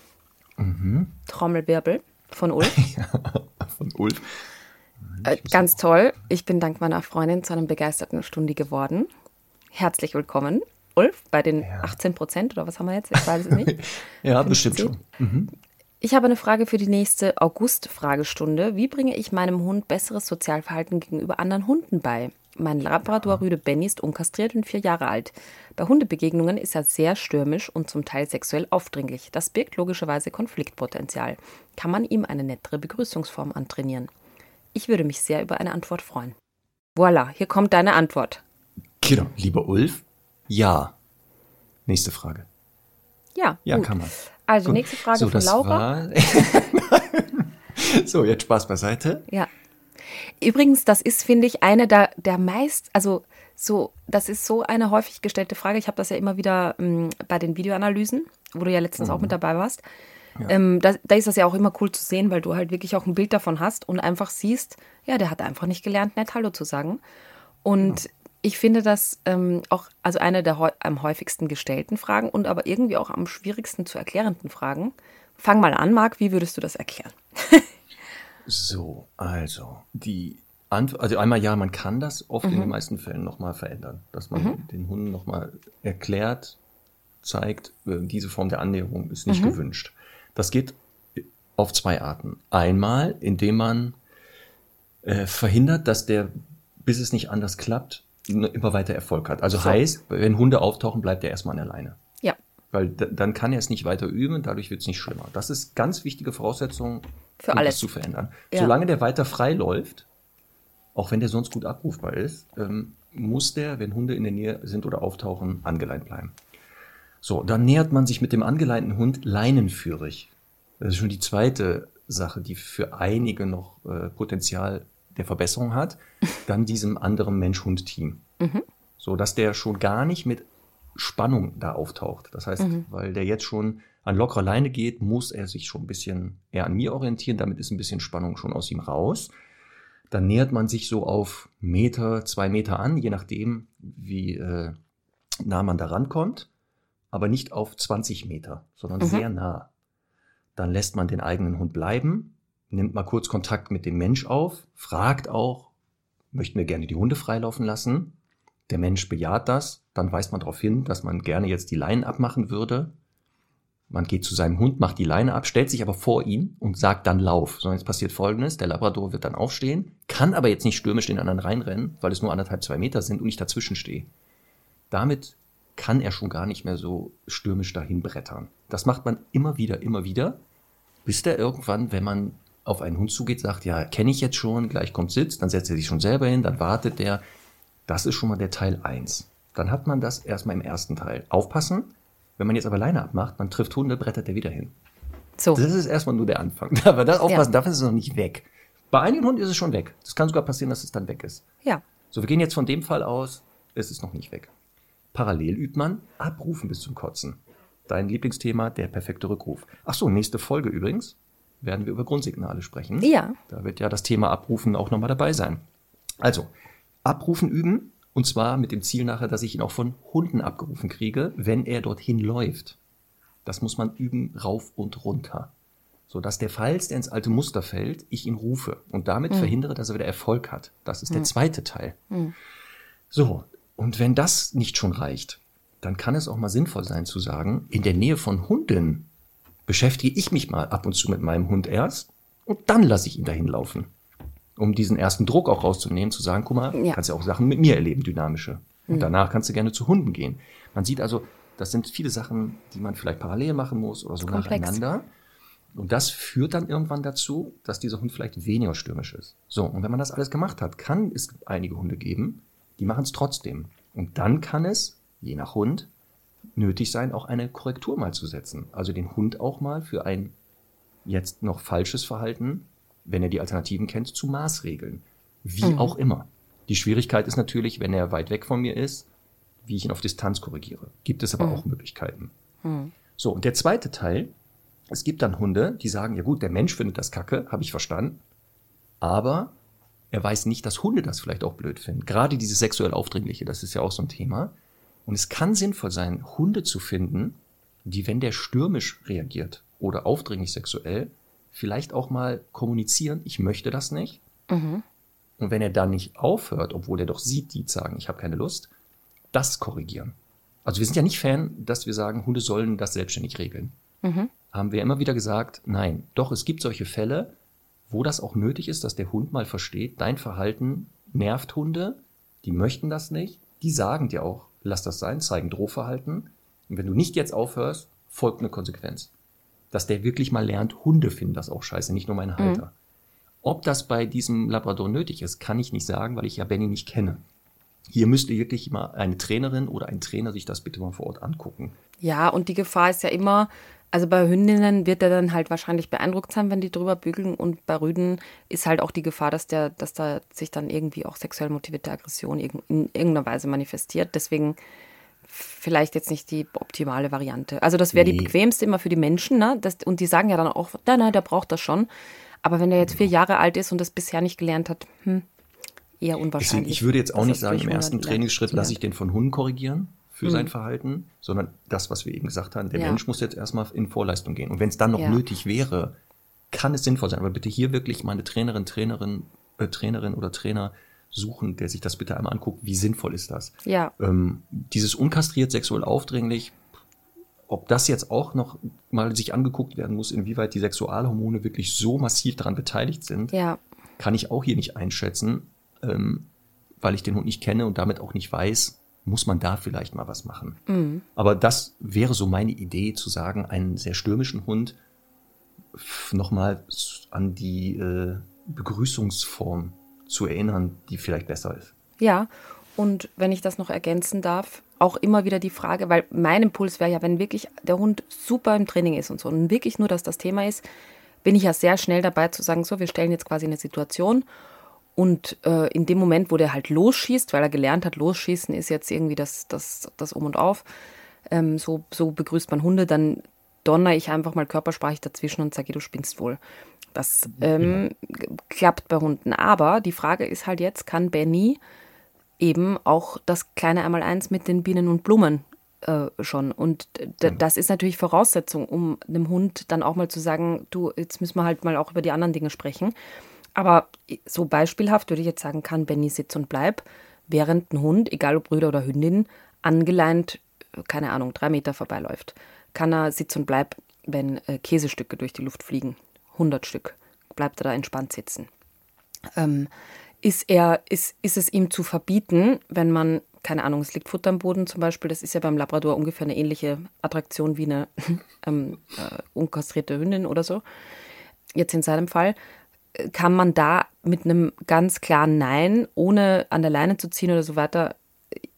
Mhm. Trommelwirbel von Ulf. von Ulf. Äh, ganz toll. Ich bin dank meiner Freundin zu einem begeisterten Stundi geworden. Herzlich willkommen, Ulf, bei den 18 Prozent oder was haben wir jetzt? Ich weiß es nicht. Ja, 50. bestimmt schon. Ich habe eine Frage für die nächste August-Fragestunde. Wie bringe ich meinem Hund besseres Sozialverhalten gegenüber anderen Hunden bei? Mein Labrador-Rüde Benny ist unkastriert und vier Jahre alt. Bei Hundebegegnungen ist er sehr stürmisch und zum Teil sexuell aufdringlich. Das birgt logischerweise Konfliktpotenzial. Kann man ihm eine nettere Begrüßungsform antrainieren? Ich würde mich sehr über eine Antwort freuen. Voila, hier kommt deine Antwort. Genau, lieber Ulf, ja. Nächste Frage. Ja, Ja, gut. kann man. Also Gut. nächste Frage so, von Laura. So, jetzt Spaß beiseite. Ja. Übrigens, das ist, finde ich, eine der, der meist, also so, das ist so eine häufig gestellte Frage. Ich habe das ja immer wieder ähm, bei den Videoanalysen, wo du ja letztens auch mit dabei warst. Ähm, da, da ist das ja auch immer cool zu sehen, weil du halt wirklich auch ein Bild davon hast und einfach siehst, ja, der hat einfach nicht gelernt, nett Hallo zu sagen. Und ich finde das ähm, auch, also eine der am häufigsten gestellten Fragen und aber irgendwie auch am schwierigsten zu erklärenden Fragen. Fang mal an, Marc, wie würdest du das erklären? So, also, die Antwort, also einmal ja, man kann das oft Mhm. in den meisten Fällen nochmal verändern, dass man den Hunden nochmal erklärt, zeigt, äh, diese Form der Annäherung ist Mhm. nicht gewünscht. Das geht auf zwei Arten. Einmal, indem man äh, verhindert, dass der, bis es nicht anders klappt, n- immer weiter Erfolg hat. Also So. heißt, wenn Hunde auftauchen, bleibt er erstmal an der Leine. Ja. Weil dann kann er es nicht weiter üben, dadurch wird es nicht schlimmer. Das ist ganz wichtige Voraussetzung, Für um alles. das zu verändern. Ja. Solange der weiter frei läuft, auch wenn der sonst gut abrufbar ist, ähm, muss der, wenn Hunde in der Nähe sind oder auftauchen, angeleint bleiben. So, dann nähert man sich mit dem angeleinten Hund leinenführig. Das ist schon die zweite Sache, die für einige noch äh, Potenzial der Verbesserung hat. Dann diesem anderen Mensch-Hund-Team. So, dass der schon gar nicht mit Spannung da auftaucht. Das heißt, weil der jetzt schon an lockerer Leine geht, muss er sich schon ein bisschen eher an mir orientieren. Damit ist ein bisschen Spannung schon aus ihm raus. Dann nähert man sich so auf Meter, zwei Meter an, je nachdem, wie äh, nah man da rankommt. Aber nicht auf 20 Meter, sondern Mhm. sehr nah. Dann lässt man den eigenen Hund bleiben, nimmt mal kurz Kontakt mit dem Mensch auf, fragt auch, möchten wir gerne die Hunde freilaufen lassen. Der Mensch bejaht das, dann weist man darauf hin, dass man gerne jetzt die Leinen abmachen würde. Man geht zu seinem Hund, macht die Leine ab, stellt sich aber vor ihn und sagt dann Lauf. So, jetzt passiert Folgendes, der Labrador wird dann aufstehen, kann aber jetzt nicht stürmisch den anderen reinrennen, weil es nur anderthalb, zwei Meter sind und ich dazwischen stehe. Damit kann er schon gar nicht mehr so stürmisch dahin brettern. Das macht man immer wieder, immer wieder, bis der irgendwann, wenn man auf einen Hund zugeht, sagt, ja, kenne ich jetzt schon, gleich kommt Sitz, dann setzt er sich schon selber hin, dann wartet der. Das ist schon mal der Teil eins. Dann hat man das erstmal im ersten Teil. Aufpassen, wenn man jetzt aber Leine abmacht, man trifft Hunde, brettert der wieder hin. So. Das ist erstmal nur der Anfang. Aber das aufpassen, ja. dafür ist es noch nicht weg. Bei einigen Hunden ist es schon weg. Das kann sogar passieren, dass es dann weg ist. Ja. So, wir gehen jetzt von dem Fall aus, es ist noch nicht weg. Parallel übt man Abrufen bis zum Kotzen. Dein Lieblingsthema, der perfekte Rückruf. Ach so, nächste Folge übrigens werden wir über Grundsignale sprechen. Ja. Da wird ja das Thema Abrufen auch nochmal dabei sein. Also, Abrufen üben und zwar mit dem Ziel nachher, dass ich ihn auch von Hunden abgerufen kriege, wenn er dorthin läuft. Das muss man üben rauf und runter. So dass der Falls, der ins alte Muster fällt, ich ihn rufe und damit mhm. verhindere, dass er wieder Erfolg hat. Das ist mhm. der zweite Teil. Mhm. So, und wenn das nicht schon reicht, dann kann es auch mal sinnvoll sein zu sagen, in der Nähe von Hunden beschäftige ich mich mal ab und zu mit meinem Hund erst und dann lasse ich ihn dahin laufen. Um diesen ersten Druck auch rauszunehmen, zu sagen, guck mal, ja. kannst ja auch Sachen mit mir erleben, dynamische. Und mhm. danach kannst du gerne zu Hunden gehen. Man sieht also, das sind viele Sachen, die man vielleicht parallel machen muss oder so Komplex. nacheinander. Und das führt dann irgendwann dazu, dass dieser Hund vielleicht weniger stürmisch ist. So, und wenn man das alles gemacht hat, kann es einige Hunde geben, die machen es trotzdem. Und dann kann es, je nach Hund, nötig sein, auch eine Korrektur mal zu setzen. Also den Hund auch mal für ein jetzt noch falsches Verhalten, wenn er die Alternativen kennt, zu maßregeln. Wie mhm. auch immer. Die Schwierigkeit ist natürlich, wenn er weit weg von mir ist, wie ich ihn auf Distanz korrigiere. Gibt es aber mhm. auch Möglichkeiten. Mhm. So, und der zweite Teil, es gibt dann Hunde, die sagen, ja gut, der Mensch findet das Kacke, habe ich verstanden, aber er weiß nicht, dass Hunde das vielleicht auch blöd finden. Gerade dieses sexuell Aufdringliche, das ist ja auch so ein Thema. Und es kann sinnvoll sein, Hunde zu finden, die, wenn der stürmisch reagiert oder aufdringlich sexuell, vielleicht auch mal kommunizieren, ich möchte das nicht. Mhm. Und wenn er dann nicht aufhört, obwohl er doch sieht, die sagen, ich habe keine Lust, das korrigieren. Also wir sind ja nicht Fan, dass wir sagen, Hunde sollen das selbstständig regeln. Mhm. Haben wir immer wieder gesagt, nein. Doch, es gibt solche Fälle, wo das auch nötig ist, dass der Hund mal versteht, dein Verhalten nervt Hunde, die möchten das nicht, die sagen dir auch, lass das sein, zeigen Drohverhalten. Und wenn du nicht jetzt aufhörst, folgt eine Konsequenz. Dass der wirklich mal lernt, Hunde finden das auch scheiße, nicht nur mein mhm. Halter. Mhm. Ob das bei diesem Labrador nötig ist, kann ich nicht sagen, weil ich ja Benny nicht kenne. Hier müsste wirklich mal eine Trainerin oder ein Trainer sich das bitte mal vor Ort angucken. Ja, und die Gefahr ist ja immer, also bei Hündinnen wird er dann halt wahrscheinlich beeindruckt sein, wenn die drüber bügeln. Und bei Rüden ist halt auch die Gefahr, dass der, dass da sich dann irgendwie auch sexuell motivierte Aggression in irgendeiner Weise manifestiert. Deswegen vielleicht jetzt nicht die optimale Variante. Also das wäre nee. die bequemste immer für die Menschen, ne? Das, und die sagen ja dann auch, nein, nein, der braucht das schon. Aber wenn der jetzt vier Jahre alt ist und das bisher nicht gelernt hat, hm, eher unwahrscheinlich. Deswegen, ich würde jetzt auch nicht sagen, im ersten Trainingsschritt lasse ich den von Hunden korrigieren für mhm. sein Verhalten, sondern das, was wir eben gesagt haben, der ja. Mensch muss jetzt erstmal in Vorleistung gehen. Und wenn es dann noch ja. nötig wäre, kann es sinnvoll sein. Aber bitte hier wirklich meine Trainerin, Trainerin, äh, Trainerin oder Trainer suchen, der sich das bitte einmal anguckt, wie sinnvoll ist das. Ja. Ähm, dieses unkastriert sexuell aufdringlich, ob das jetzt auch noch mal sich angeguckt werden muss, inwieweit die Sexualhormone wirklich so massiv daran beteiligt sind, ja. kann ich auch hier nicht einschätzen, ähm, weil ich den Hund nicht kenne und damit auch nicht weiß, muss man da vielleicht mal was machen. Mhm. Aber das wäre so meine Idee, zu sagen, einen sehr stürmischen Hund nochmal an die äh, Begrüßungsform zu erinnern, die vielleicht besser ist. Ja, und wenn ich das noch ergänzen darf, auch immer wieder die Frage, weil mein Impuls wäre ja, wenn wirklich der Hund super im Training ist und so und wirklich nur, dass das Thema ist, bin ich ja sehr schnell dabei zu sagen, so, wir stellen jetzt quasi eine Situation und äh, in dem Moment, wo der halt losschießt, weil er gelernt hat, losschießen ist jetzt irgendwie das, das, das Um und Auf, ähm, so, so begrüßt man Hunde, dann donner ich einfach mal körpersprachlich dazwischen und sage, du spinnst wohl. Das ähm, klappt bei Hunden. Aber die Frage ist halt jetzt, kann Benny eben auch das kleine Einmaleins mit den Bienen und Blumen äh, schon. Und das ist natürlich Voraussetzung, um einem Hund dann auch mal zu sagen, du, jetzt müssen wir halt mal auch über die anderen Dinge sprechen. Aber so beispielhaft würde ich jetzt sagen, kann Benny Sitz und Bleib während ein Hund, egal ob Brüder oder Hündin, angeleint, keine Ahnung, drei Meter vorbeiläuft. Kann er Sitz und Bleib, wenn äh, Käsestücke durch die Luft fliegen, 100 Stück, bleibt er da entspannt sitzen. Ähm, ist, er, ist, ist es ihm zu verbieten, wenn man, keine Ahnung, es liegt Futter am Boden zum Beispiel, das ist ja beim Labrador ungefähr eine ähnliche Attraktion wie eine ähm, äh, unkastrierte Hündin oder so. Jetzt in seinem Fall, kann man da mit einem ganz klaren Nein, ohne an der Leine zu ziehen oder so weiter,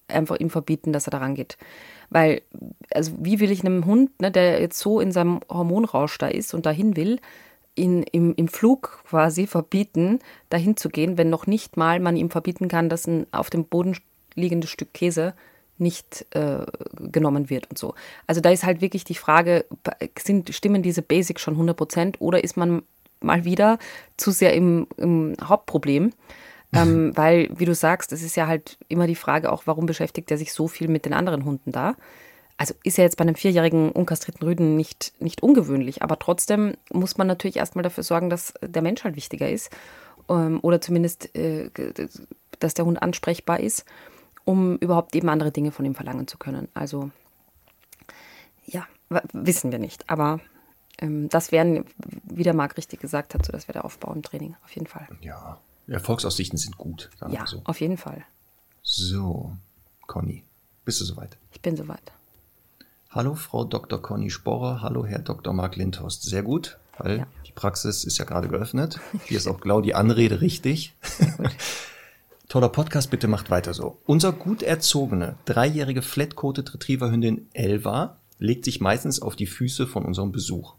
einfach ihm verbieten, dass er da rangeht. Weil, also wie will ich einem Hund, ne, der jetzt so in seinem Hormonrausch da ist und dahin will, ihn im, im Flug quasi verbieten, dahin zu gehen, wenn noch nicht mal man ihm verbieten kann, dass ein auf dem Boden liegendes Stück Käse nicht äh, genommen wird und so. Also da ist halt wirklich die Frage, sind, stimmen diese Basics schon 100 Prozent oder ist man mal wieder zu sehr im, im Hauptproblem. Ähm, weil, wie du sagst, es ist ja halt immer die Frage auch, warum beschäftigt er sich so viel mit den anderen Hunden da? Also ist ja jetzt bei einem vierjährigen unkastrierten Rüden nicht, nicht ungewöhnlich, aber trotzdem muss man natürlich erstmal dafür sorgen, dass der Mensch halt wichtiger ist ähm, oder zumindest, äh, dass der Hund ansprechbar ist, um überhaupt eben andere Dinge von ihm verlangen zu können. Also ja, wissen wir nicht, aber das wären, wie der Marc richtig gesagt hat, so das wäre der Aufbau im Training, auf jeden Fall. Ja, Erfolgsaussichten sind gut. ja, so. auf jeden Fall. So, Conny, bist du soweit? Ich bin soweit. Hallo, Frau Dr. Conny Sporrer. Hallo, Herr Dr. Marc Lindhorst. Sehr gut, weil ja. die Praxis ist ja gerade geöffnet. Hier ist auch genau die Anrede richtig. Toller Podcast, bitte macht weiter so. Unser gut erzogene, dreijährige Flat-Coated Retriever-Hündin Elva legt sich meistens auf die Füße von unserem Besuch.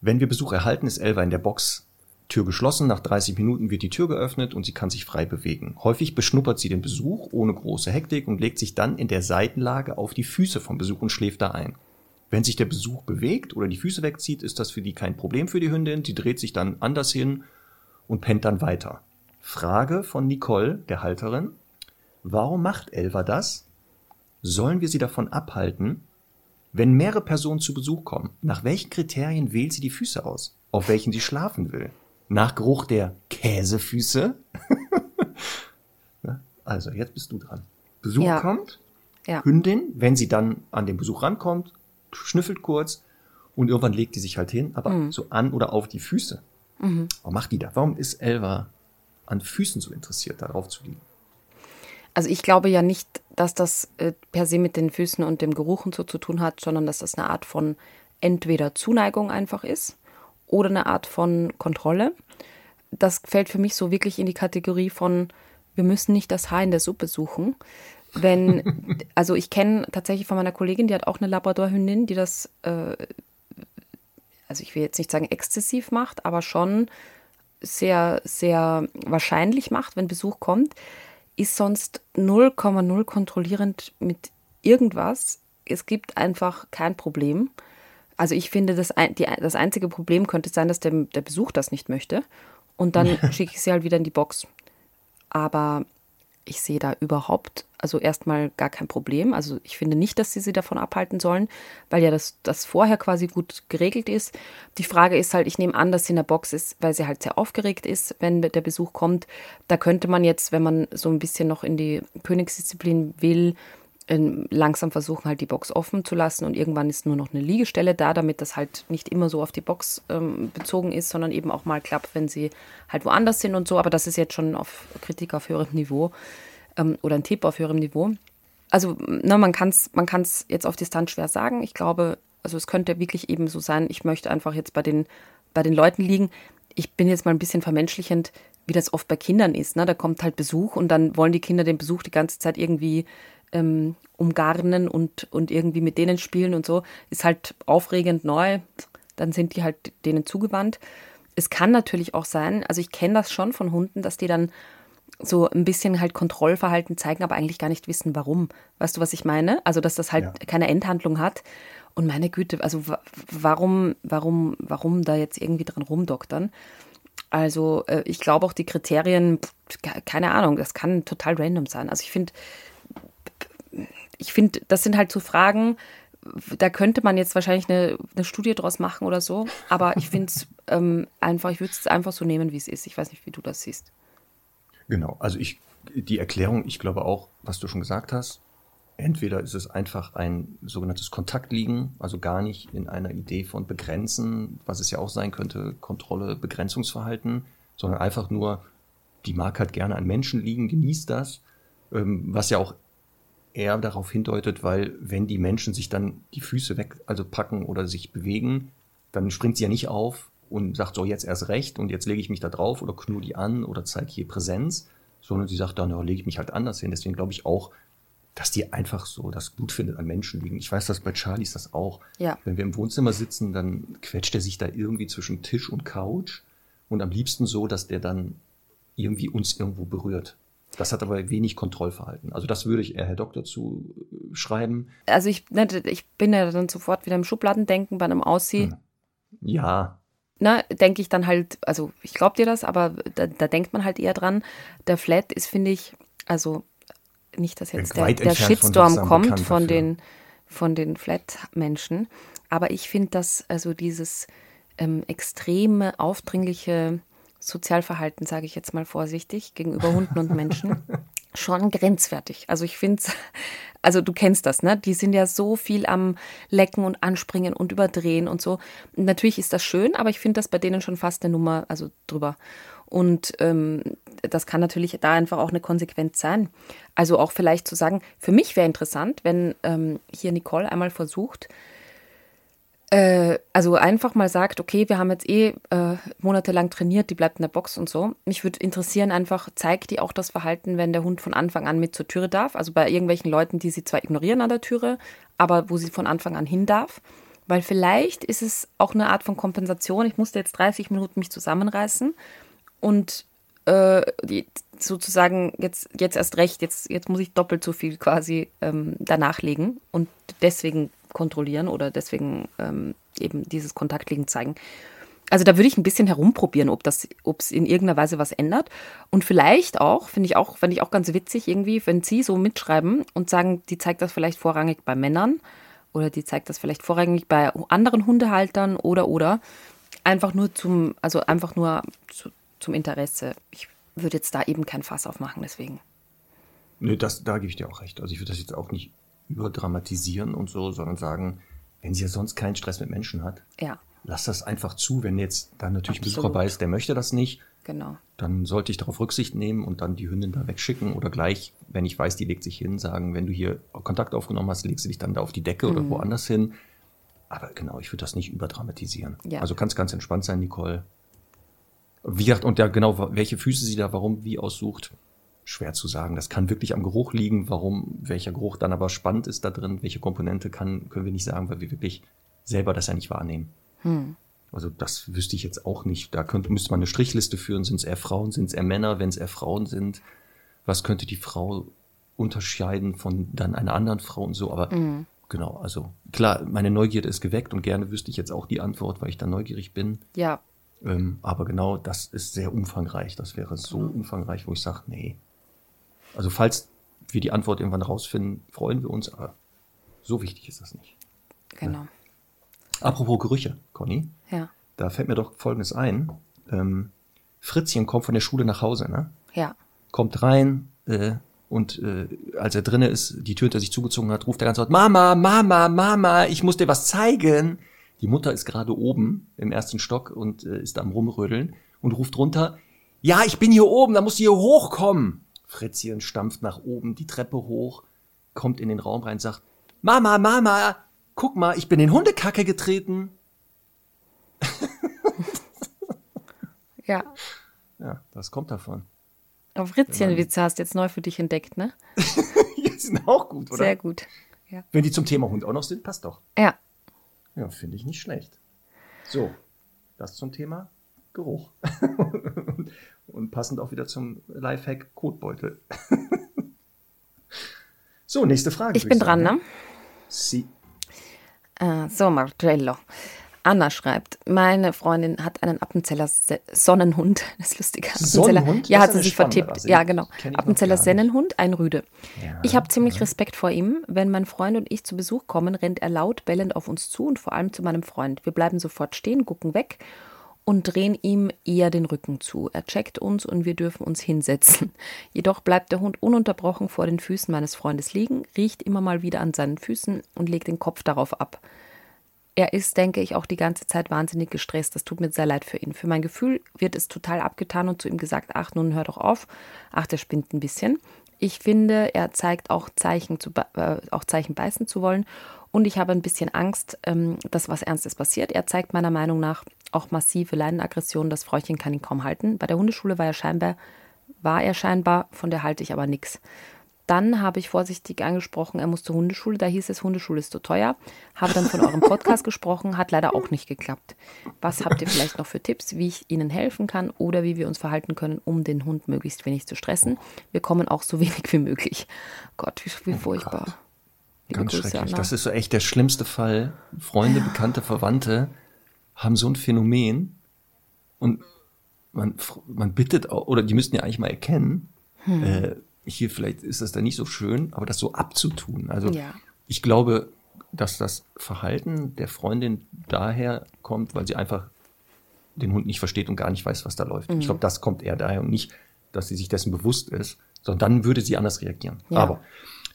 Wenn wir Besuch erhalten, ist Elva in der Box. Tür geschlossen, nach 30 Minuten wird die Tür geöffnet und sie kann sich frei bewegen. Häufig beschnuppert sie den Besuch ohne große Hektik und legt sich dann in der Seitenlage auf die Füße vom Besuch und schläft da ein. Wenn sich der Besuch bewegt oder die Füße wegzieht, ist das für die kein Problem für die Hündin. Die dreht sich dann anders hin und pennt dann weiter. Frage von Nicole, der Halterin. Warum macht Elva das? Sollen wir sie davon abhalten, wenn mehrere Personen zu Besuch kommen, nach welchen Kriterien wählt sie die Füße aus, auf welchen sie schlafen will? Nach Geruch der Käsefüße? also, jetzt bist du dran. Besuch ja. kommt, ja. Hündin, wenn sie dann an den Besuch rankommt, schnüffelt kurz und irgendwann legt die sich halt hin, aber mhm. so an oder auf die Füße. Mhm. Warum macht die da? Warum ist Elva an Füßen so interessiert, darauf zu liegen? Also ich glaube ja nicht, dass das äh, per se mit den Füßen und dem Geruch und so zu tun hat, sondern dass das eine Art von entweder Zuneigung einfach ist oder eine Art von Kontrolle. Das fällt für mich so wirklich in die Kategorie von, wir müssen nicht das Haar in der Suppe suchen. Wenn, also ich kenne tatsächlich von meiner Kollegin, die hat auch eine Labradorhündin, die das, äh, also ich will jetzt nicht sagen exzessiv macht, aber schon sehr, sehr wahrscheinlich macht, wenn Besuch kommt ist sonst 0,0 kontrollierend mit irgendwas. Es gibt einfach kein Problem. Also ich finde, das, die, das einzige Problem könnte sein, dass der, der Besuch das nicht möchte. Und dann schicke ich sie halt wieder in die Box. Aber ich sehe da überhaupt, also erstmal gar kein Problem. Also ich finde nicht, dass sie sie davon abhalten sollen, weil ja das, das vorher quasi gut geregelt ist. Die Frage ist halt, ich nehme an, dass sie in der Box ist, weil sie halt sehr aufgeregt ist, wenn der Besuch kommt. Da könnte man jetzt, wenn man so ein bisschen noch in die Königsdisziplin will, ähm, langsam versuchen, halt die Box offen zu lassen und irgendwann ist nur noch eine Liegestelle da, damit das halt nicht immer so auf die Box ähm, bezogen ist, sondern eben auch mal klappt, wenn sie halt woanders sind und so. Aber das ist jetzt schon auf Kritik auf höherem Niveau ähm, oder ein Tipp auf höherem Niveau. Also ne, man kann es man kann's jetzt auf Distanz schwer sagen. Ich glaube, also es könnte wirklich eben so sein, ich möchte einfach jetzt bei den, bei den Leuten liegen. Ich bin jetzt mal ein bisschen vermenschlichend, wie das oft bei Kindern ist. Ne? Da kommt halt Besuch und dann wollen die Kinder den Besuch die ganze Zeit irgendwie ähm, umgarnen und, und irgendwie mit denen spielen und so, ist halt aufregend neu. Dann sind die halt denen zugewandt. Es kann natürlich auch sein, also ich kenne das schon von Hunden, dass die dann so ein bisschen halt Kontrollverhalten zeigen, aber eigentlich gar nicht wissen, warum. Weißt du, was ich meine? Also, dass das halt ja. keine Endhandlung hat. Und meine Güte, also warum, warum, warum da jetzt irgendwie dran rumdoktern? Also, äh, ich glaube auch die Kriterien, keine Ahnung, das kann total random sein. Also, ich finde, ich finde, das sind halt so Fragen, da könnte man jetzt wahrscheinlich eine, eine Studie draus machen oder so, aber ich finde es ähm, einfach, ich würde es einfach so nehmen, wie es ist. Ich weiß nicht, wie du das siehst. Genau, also ich die Erklärung, ich glaube auch, was du schon gesagt hast, entweder ist es einfach ein sogenanntes Kontaktliegen, also gar nicht in einer Idee von Begrenzen, was es ja auch sein könnte, Kontrolle, Begrenzungsverhalten, sondern einfach nur, die mag halt gerne an Menschen liegen, genießt das, ähm, was ja auch eher darauf hindeutet, weil wenn die Menschen sich dann die Füße weg, also packen oder sich bewegen, dann springt sie ja nicht auf und sagt so jetzt erst recht und jetzt lege ich mich da drauf oder knull die an oder zeige hier Präsenz, sondern sie sagt dann, ja, lege ich mich halt anders hin. Deswegen glaube ich auch, dass die einfach so das gut findet an Menschen liegen. Ich weiß, dass bei Charlie ist das auch. Ja. Wenn wir im Wohnzimmer sitzen, dann quetscht er sich da irgendwie zwischen Tisch und Couch und am liebsten so, dass der dann irgendwie uns irgendwo berührt. Das hat aber wenig Kontrollverhalten. Also das würde ich eher Herr Doktor zu schreiben. Also ich, ne, ich bin ja dann sofort wieder im Schubladendenken bei einem Aussie. Hm. Ja, Na, denke ich dann halt, also ich glaube dir das, aber da, da denkt man halt eher dran. Der Flat ist, finde ich, also nicht, dass jetzt der, der von Shitstorm wirksam kommt von dafür. den, von den Flat-Menschen, aber ich finde, dass also dieses ähm, extreme, aufdringliche Sozialverhalten, sage ich jetzt mal vorsichtig, gegenüber Hunden und Menschen, schon grenzwertig. Also ich finde also du kennst das, ne? Die sind ja so viel am Lecken und Anspringen und Überdrehen und so. Natürlich ist das schön, aber ich finde das bei denen schon fast eine Nummer, also drüber. Und ähm, das kann natürlich da einfach auch eine Konsequenz sein. Also auch vielleicht zu sagen, für mich wäre interessant, wenn ähm, hier Nicole einmal versucht, äh, also einfach mal sagt, okay, wir haben jetzt eh äh, monatelang trainiert, die bleibt in der Box und so. Mich würde interessieren, einfach zeigt die auch das Verhalten, wenn der Hund von Anfang an mit zur Türe darf. Also bei irgendwelchen Leuten, die sie zwar ignorieren an der Türe, aber wo sie von Anfang an hin darf. Weil vielleicht ist es auch eine Art von Kompensation. Ich musste jetzt 30 Minuten mich zusammenreißen und äh, sozusagen jetzt, jetzt erst recht, jetzt, jetzt muss ich doppelt so viel quasi ähm, danach legen und deswegen kontrollieren oder deswegen ähm, eben dieses Kontaktliegen zeigen. Also da würde ich ein bisschen herumprobieren, ob das, ob es in irgendeiner Weise was ändert. Und vielleicht auch, finde ich auch, finde ich auch ganz witzig irgendwie, wenn Sie so mitschreiben und sagen, die zeigt das vielleicht vorrangig bei Männern oder die zeigt das vielleicht vorrangig bei anderen Hundehaltern oder oder einfach nur zum, also einfach nur zu, zum Interesse. Ich würde jetzt da eben kein Fass aufmachen, deswegen. Nee, das, da gebe ich dir auch recht. Also ich würde das jetzt auch nicht überdramatisieren und so, sondern sagen, wenn sie ja sonst keinen Stress mit Menschen hat, Ja, lass das einfach zu. Wenn jetzt da natürlich ein Besucher Absolut. bei ist, der möchte das nicht, genau. dann sollte ich darauf Rücksicht nehmen und dann die Hündin da wegschicken oder gleich, wenn ich weiß, die legt sich hin, sagen, wenn du hier Kontakt aufgenommen hast, legst du dich dann da auf die Decke Mhm. oder woanders hin. Aber genau, ich würde das nicht überdramatisieren. Ja. Also kannst ganz entspannt sein, Nicole. Wie gesagt, und ja genau, welche Füße sie da warum wie aussucht, schwer zu sagen. Das kann wirklich am Geruch liegen, warum welcher Geruch dann aber spannend ist da drin, welche Komponente kann, können wir nicht sagen, weil wir wirklich selber das ja nicht wahrnehmen. Also das wüsste ich jetzt auch nicht. Da könnte, müsste man eine Strichliste führen. Sind es eher Frauen, sind es eher Männer? Wenn es eher Frauen sind, was könnte die Frau unterscheiden von dann einer anderen Frau und so? Aber genau, also klar, meine Neugierde ist geweckt und gerne wüsste ich jetzt auch die Antwort, weil ich da neugierig bin. Ja, Ähm, aber genau, das ist sehr umfangreich. Das wäre so umfangreich, wo ich sage, nee. Also falls wir die Antwort irgendwann rausfinden, freuen wir uns, aber so wichtig ist das nicht. genau. Apropos Gerüche, Conny, Ja, da fällt mir doch Folgendes ein. Ähm, Fritzchen kommt von der Schule nach Hause, ne? ja. Kommt rein äh, und äh, als er drinne ist, die Tür hinter sich zugezogen hat, ruft er ganz laut, Mama, Mama, Mama, ich muss dir was zeigen. Die Mutter ist gerade oben im ersten Stock und äh, ist am rumrödeln und ruft runter, ja, ich bin hier oben, da musst du hier hochkommen. Fritzchen stampft nach oben die Treppe hoch, kommt in den Raum rein, sagt, Mama, Mama, guck mal, ich bin in Hundekacke getreten. Ja. Ja, das kommt davon. Aber Fritzchenwitze hast du jetzt neu für dich entdeckt, ne? Die sind auch gut, oder? Sehr gut. Ja. Wenn die zum Thema Hund auch noch sind, passt doch. Ja, Ja, finde ich nicht schlecht. So, das zum Thema Geruch. Und passend auch wieder zum Lifehack Kotbeutel. so, nächste Frage. ich bin dran, sagen. ne? Sie. Äh, so, Marcello. Anna schreibt, meine Freundin hat einen Appenzeller Se Sonnenhund. Das ist lustig. Appenzeller, Sonnenhund? Ja, hat sie sich vertippt. Ja, genau. Appenzeller. Sennenhund, ein Rüde. Ja, ich habe ziemlich Respekt vor ihm. Wenn mein Freund und ich zu Besuch kommen, rennt er laut bellend auf uns zu und vor allem zu meinem Freund. Wir bleiben sofort stehen, gucken weg und drehen ihm eher den Rücken zu. Er checkt uns und wir dürfen uns hinsetzen. Jedoch bleibt der Hund ununterbrochen vor den Füßen meines Freundes liegen, riecht immer mal wieder an seinen Füßen und legt den Kopf darauf ab. Er ist, denke ich, auch die ganze Zeit wahnsinnig gestresst. Das tut mir sehr leid für ihn. Für mein Gefühl wird es total abgetan und zu ihm gesagt, ach, nun hör doch auf. Ach, der spinnt ein bisschen. Ich finde, er zeigt auch Zeichen, zu, äh, auch Zeichen beißen zu wollen. Und ich habe ein bisschen Angst, ähm, dass was Ernstes passiert. Er zeigt meiner Meinung nach auch massive Leinenaggression. Das Fräuchchen kann ihn kaum halten. Bei der Hundeschule war er scheinbar, war er scheinbar, von der halte ich aber nichts. Dann habe ich vorsichtig angesprochen, er muss zur Hundeschule. Da hieß es, Hundeschule ist zu teuer. Habe dann von eurem Podcast gesprochen, hat leider auch nicht geklappt. Was habt ihr vielleicht noch für Tipps, wie ich Ihnen helfen kann oder wie wir uns verhalten können, um den Hund möglichst wenig zu stressen? Wir kommen auch so wenig wie möglich. Gott, wie, wie furchtbar. Oh Ganz Grüße, schrecklich. Anna. Das ist so echt der schlimmste Fall. Freunde, Bekannte, Verwandte haben so ein Phänomen und man, man bittet auch, oder die müssten ja eigentlich mal erkennen, hm. äh, hier vielleicht ist das da nicht so schön, aber das so abzutun. Also ja. ich glaube, dass das Verhalten der Freundin daher kommt, weil sie einfach den Hund nicht versteht und gar nicht weiß, was da läuft. Mhm. Ich glaube, das kommt eher daher und nicht, dass sie sich dessen bewusst ist, sondern dann würde sie anders reagieren. Ja. Aber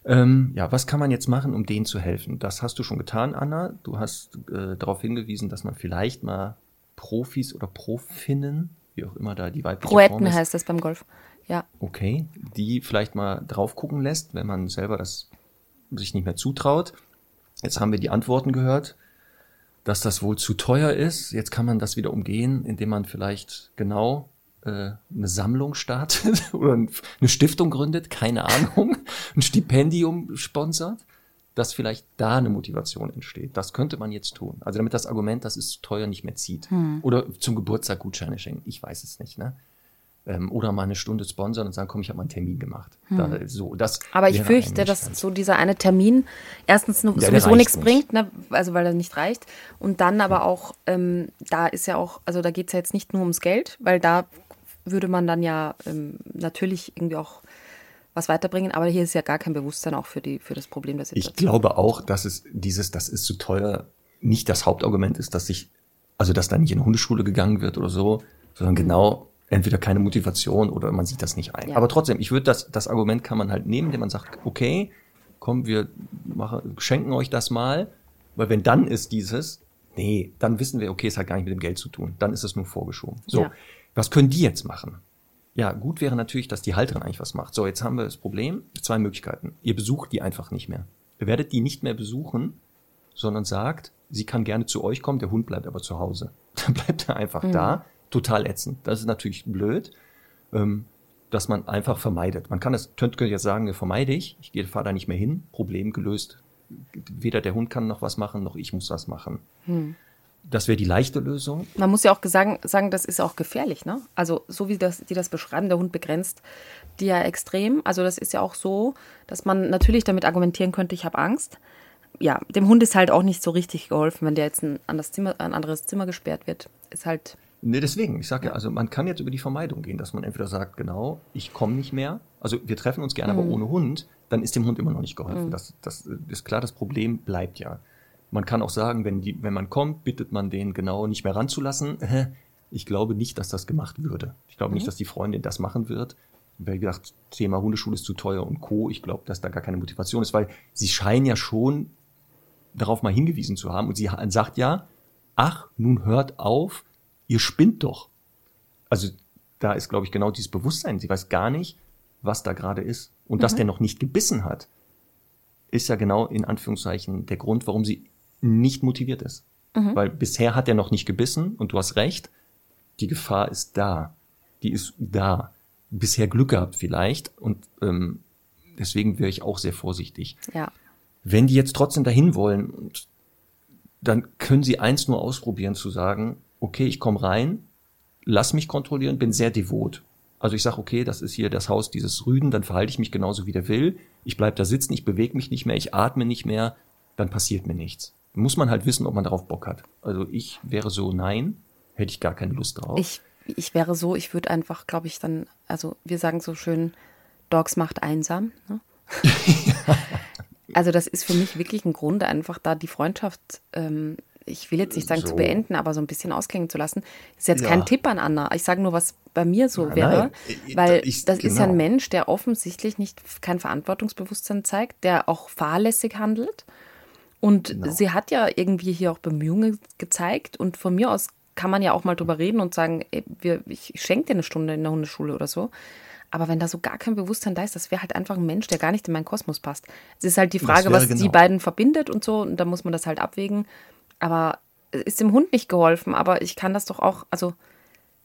ähm, ja, was kann man jetzt machen, um denen zu helfen? Das hast du schon getan, Anna. Du hast äh, darauf hingewiesen, dass man vielleicht mal Profis oder Profinnen, wie auch immer da die weibliche Proetten Form ist, heißt das beim Golf. Ja. Okay, die vielleicht mal drauf gucken lässt, wenn man selber das sich nicht mehr zutraut. Jetzt haben wir die Antworten gehört, dass das wohl zu teuer ist. Jetzt kann man das wieder umgehen, indem man vielleicht genau äh, eine Sammlung startet oder eine Stiftung gründet, keine Ahnung, ein Stipendium sponsert, dass vielleicht da eine Motivation entsteht. Das könnte man jetzt tun. Also damit das Argument, das ist zu teuer, nicht mehr zieht. Hm. Oder zum Geburtstag Gutscheine schenken. Ich weiß es nicht. Ne? Ähm, oder mal eine Stunde sponsern und sagen, komm, ich habe mal einen Termin gemacht. Hm. Da, so, das Aber ich fürchte, dass so dieser eine Termin erstens ja, sowieso nichts nicht. bringt, ne? also weil er nicht reicht. Und dann aber auch, ähm, da ist ja auch, also da geht es ja jetzt nicht nur ums Geld, weil da würde man dann ja ähm, natürlich irgendwie auch was weiterbringen, aber hier ist ja gar kein Bewusstsein auch für, die, für das Problem der Situation. Ich glaube auch, dass es dieses, das ist zu teuer, nicht das Hauptargument ist, dass sich, also dass da nicht in eine Hundeschule gegangen wird oder so, sondern genau entweder keine Motivation oder man sieht das nicht ein. Ja. Aber trotzdem, ich würde das, das Argument kann man halt nehmen, indem man sagt, okay, komm, wir machen, schenken euch das mal, weil wenn dann ist dieses, nee, dann wissen wir, okay, es hat gar nicht mit dem Geld zu tun. Dann ist es nur vorgeschoben. So, ja. was können die jetzt machen? Ja, gut wäre natürlich, dass die Halterin eigentlich was macht. So, jetzt haben wir das Problem, zwei Möglichkeiten. Ihr besucht die einfach nicht mehr. Ihr werdet die nicht mehr besuchen, sondern sagt, sie kann gerne zu euch kommen, der Hund bleibt aber zu Hause. Dann bleibt er einfach mhm. da total ätzend. Das ist natürlich blöd, ähm, dass man einfach vermeidet. Man kann es, könnte jetzt sagen, vermeide ich, ich gehe, fahre da nicht mehr hin, Problem gelöst. Weder der Hund kann noch was machen, noch ich muss was machen. Hm. Das wäre die leichte Lösung. Man muss ja auch sagen, sagen, das ist auch gefährlich, ne? Also so wie das, die das beschreiben, der Hund begrenzt die ja extrem. Also das ist ja auch so, dass man natürlich damit argumentieren könnte, ich habe Angst. Ja, dem Hund ist halt auch nicht so richtig geholfen, wenn der jetzt ein anderes Zimmer, ein anderes Zimmer gesperrt wird. Ist halt Nee, deswegen, ich sage ja, also man kann jetzt über die Vermeidung gehen, dass man entweder sagt, genau, ich komme nicht mehr, also wir treffen uns gerne, mhm. aber ohne Hund, dann ist dem Hund immer noch nicht geholfen. Mhm. Das, das ist klar, das Problem bleibt ja. Man kann auch sagen, wenn, die, wenn man kommt, bittet man den genau nicht mehr ranzulassen. Ich glaube nicht, dass das gemacht würde. Ich glaube mhm. nicht, dass die Freundin das machen wird. Wie gesagt, Thema Hundeschule ist zu teuer und Co. Ich glaube, dass da gar keine Motivation ist, weil sie scheinen ja schon darauf mal hingewiesen zu haben und sie sagt ja, ach, nun hört auf, ihr spinnt doch. Also da ist, glaube ich, genau dieses Bewusstsein. Sie weiß gar nicht, was da gerade ist. Und mhm. dass der noch nicht gebissen hat, ist ja genau in Anführungszeichen der Grund, warum sie nicht motiviert ist. Mhm. Weil bisher hat er noch nicht gebissen und du hast recht, die Gefahr ist da. Die ist da. Bisher Glück gehabt vielleicht und ähm, deswegen wäre ich auch sehr vorsichtig. Ja. Wenn die jetzt trotzdem dahin wollen, dann können sie eins nur ausprobieren zu sagen, okay, ich komme rein, lass mich kontrollieren, bin sehr devot. Also ich sage, okay, das ist hier das Haus dieses Rüden, dann verhalte ich mich genauso wie der will. Ich bleib da sitzen, ich bewege mich nicht mehr, ich atme nicht mehr, dann passiert mir nichts. Muss man halt wissen, ob man darauf Bock hat. Also ich wäre so, nein, hätte ich gar keine Lust drauf. Ich, ich wäre so, ich würde einfach, glaube ich, dann, also wir sagen so schön, Dogs macht einsam. Ne? also das ist für mich wirklich ein Grund, einfach da die Freundschaft ähm, ich will jetzt nicht sagen So. zu beenden, aber so ein bisschen ausklingen zu lassen. Ist jetzt Ja. kein Tipp an Anna. Ich sage nur, was bei mir so Nein, wäre, nein. Weil ich- das ist ja ein genau. Mensch, der offensichtlich nicht kein Verantwortungsbewusstsein zeigt, der auch fahrlässig handelt. Und Genau. sie hat ja irgendwie hier auch Bemühungen gezeigt. Und von mir aus kann man ja auch mal drüber reden und sagen, ey, wir, ich schenke dir eine Stunde in der Hundeschule oder so. Aber wenn da so gar kein Bewusstsein da ist, das wäre halt einfach ein Mensch, der gar nicht in meinen Kosmos passt. Es ist halt die Frage, was die genau. beiden verbindet und so. Und da muss man das halt abwägen. Aber es ist dem Hund nicht geholfen. Aber ich kann das doch auch, also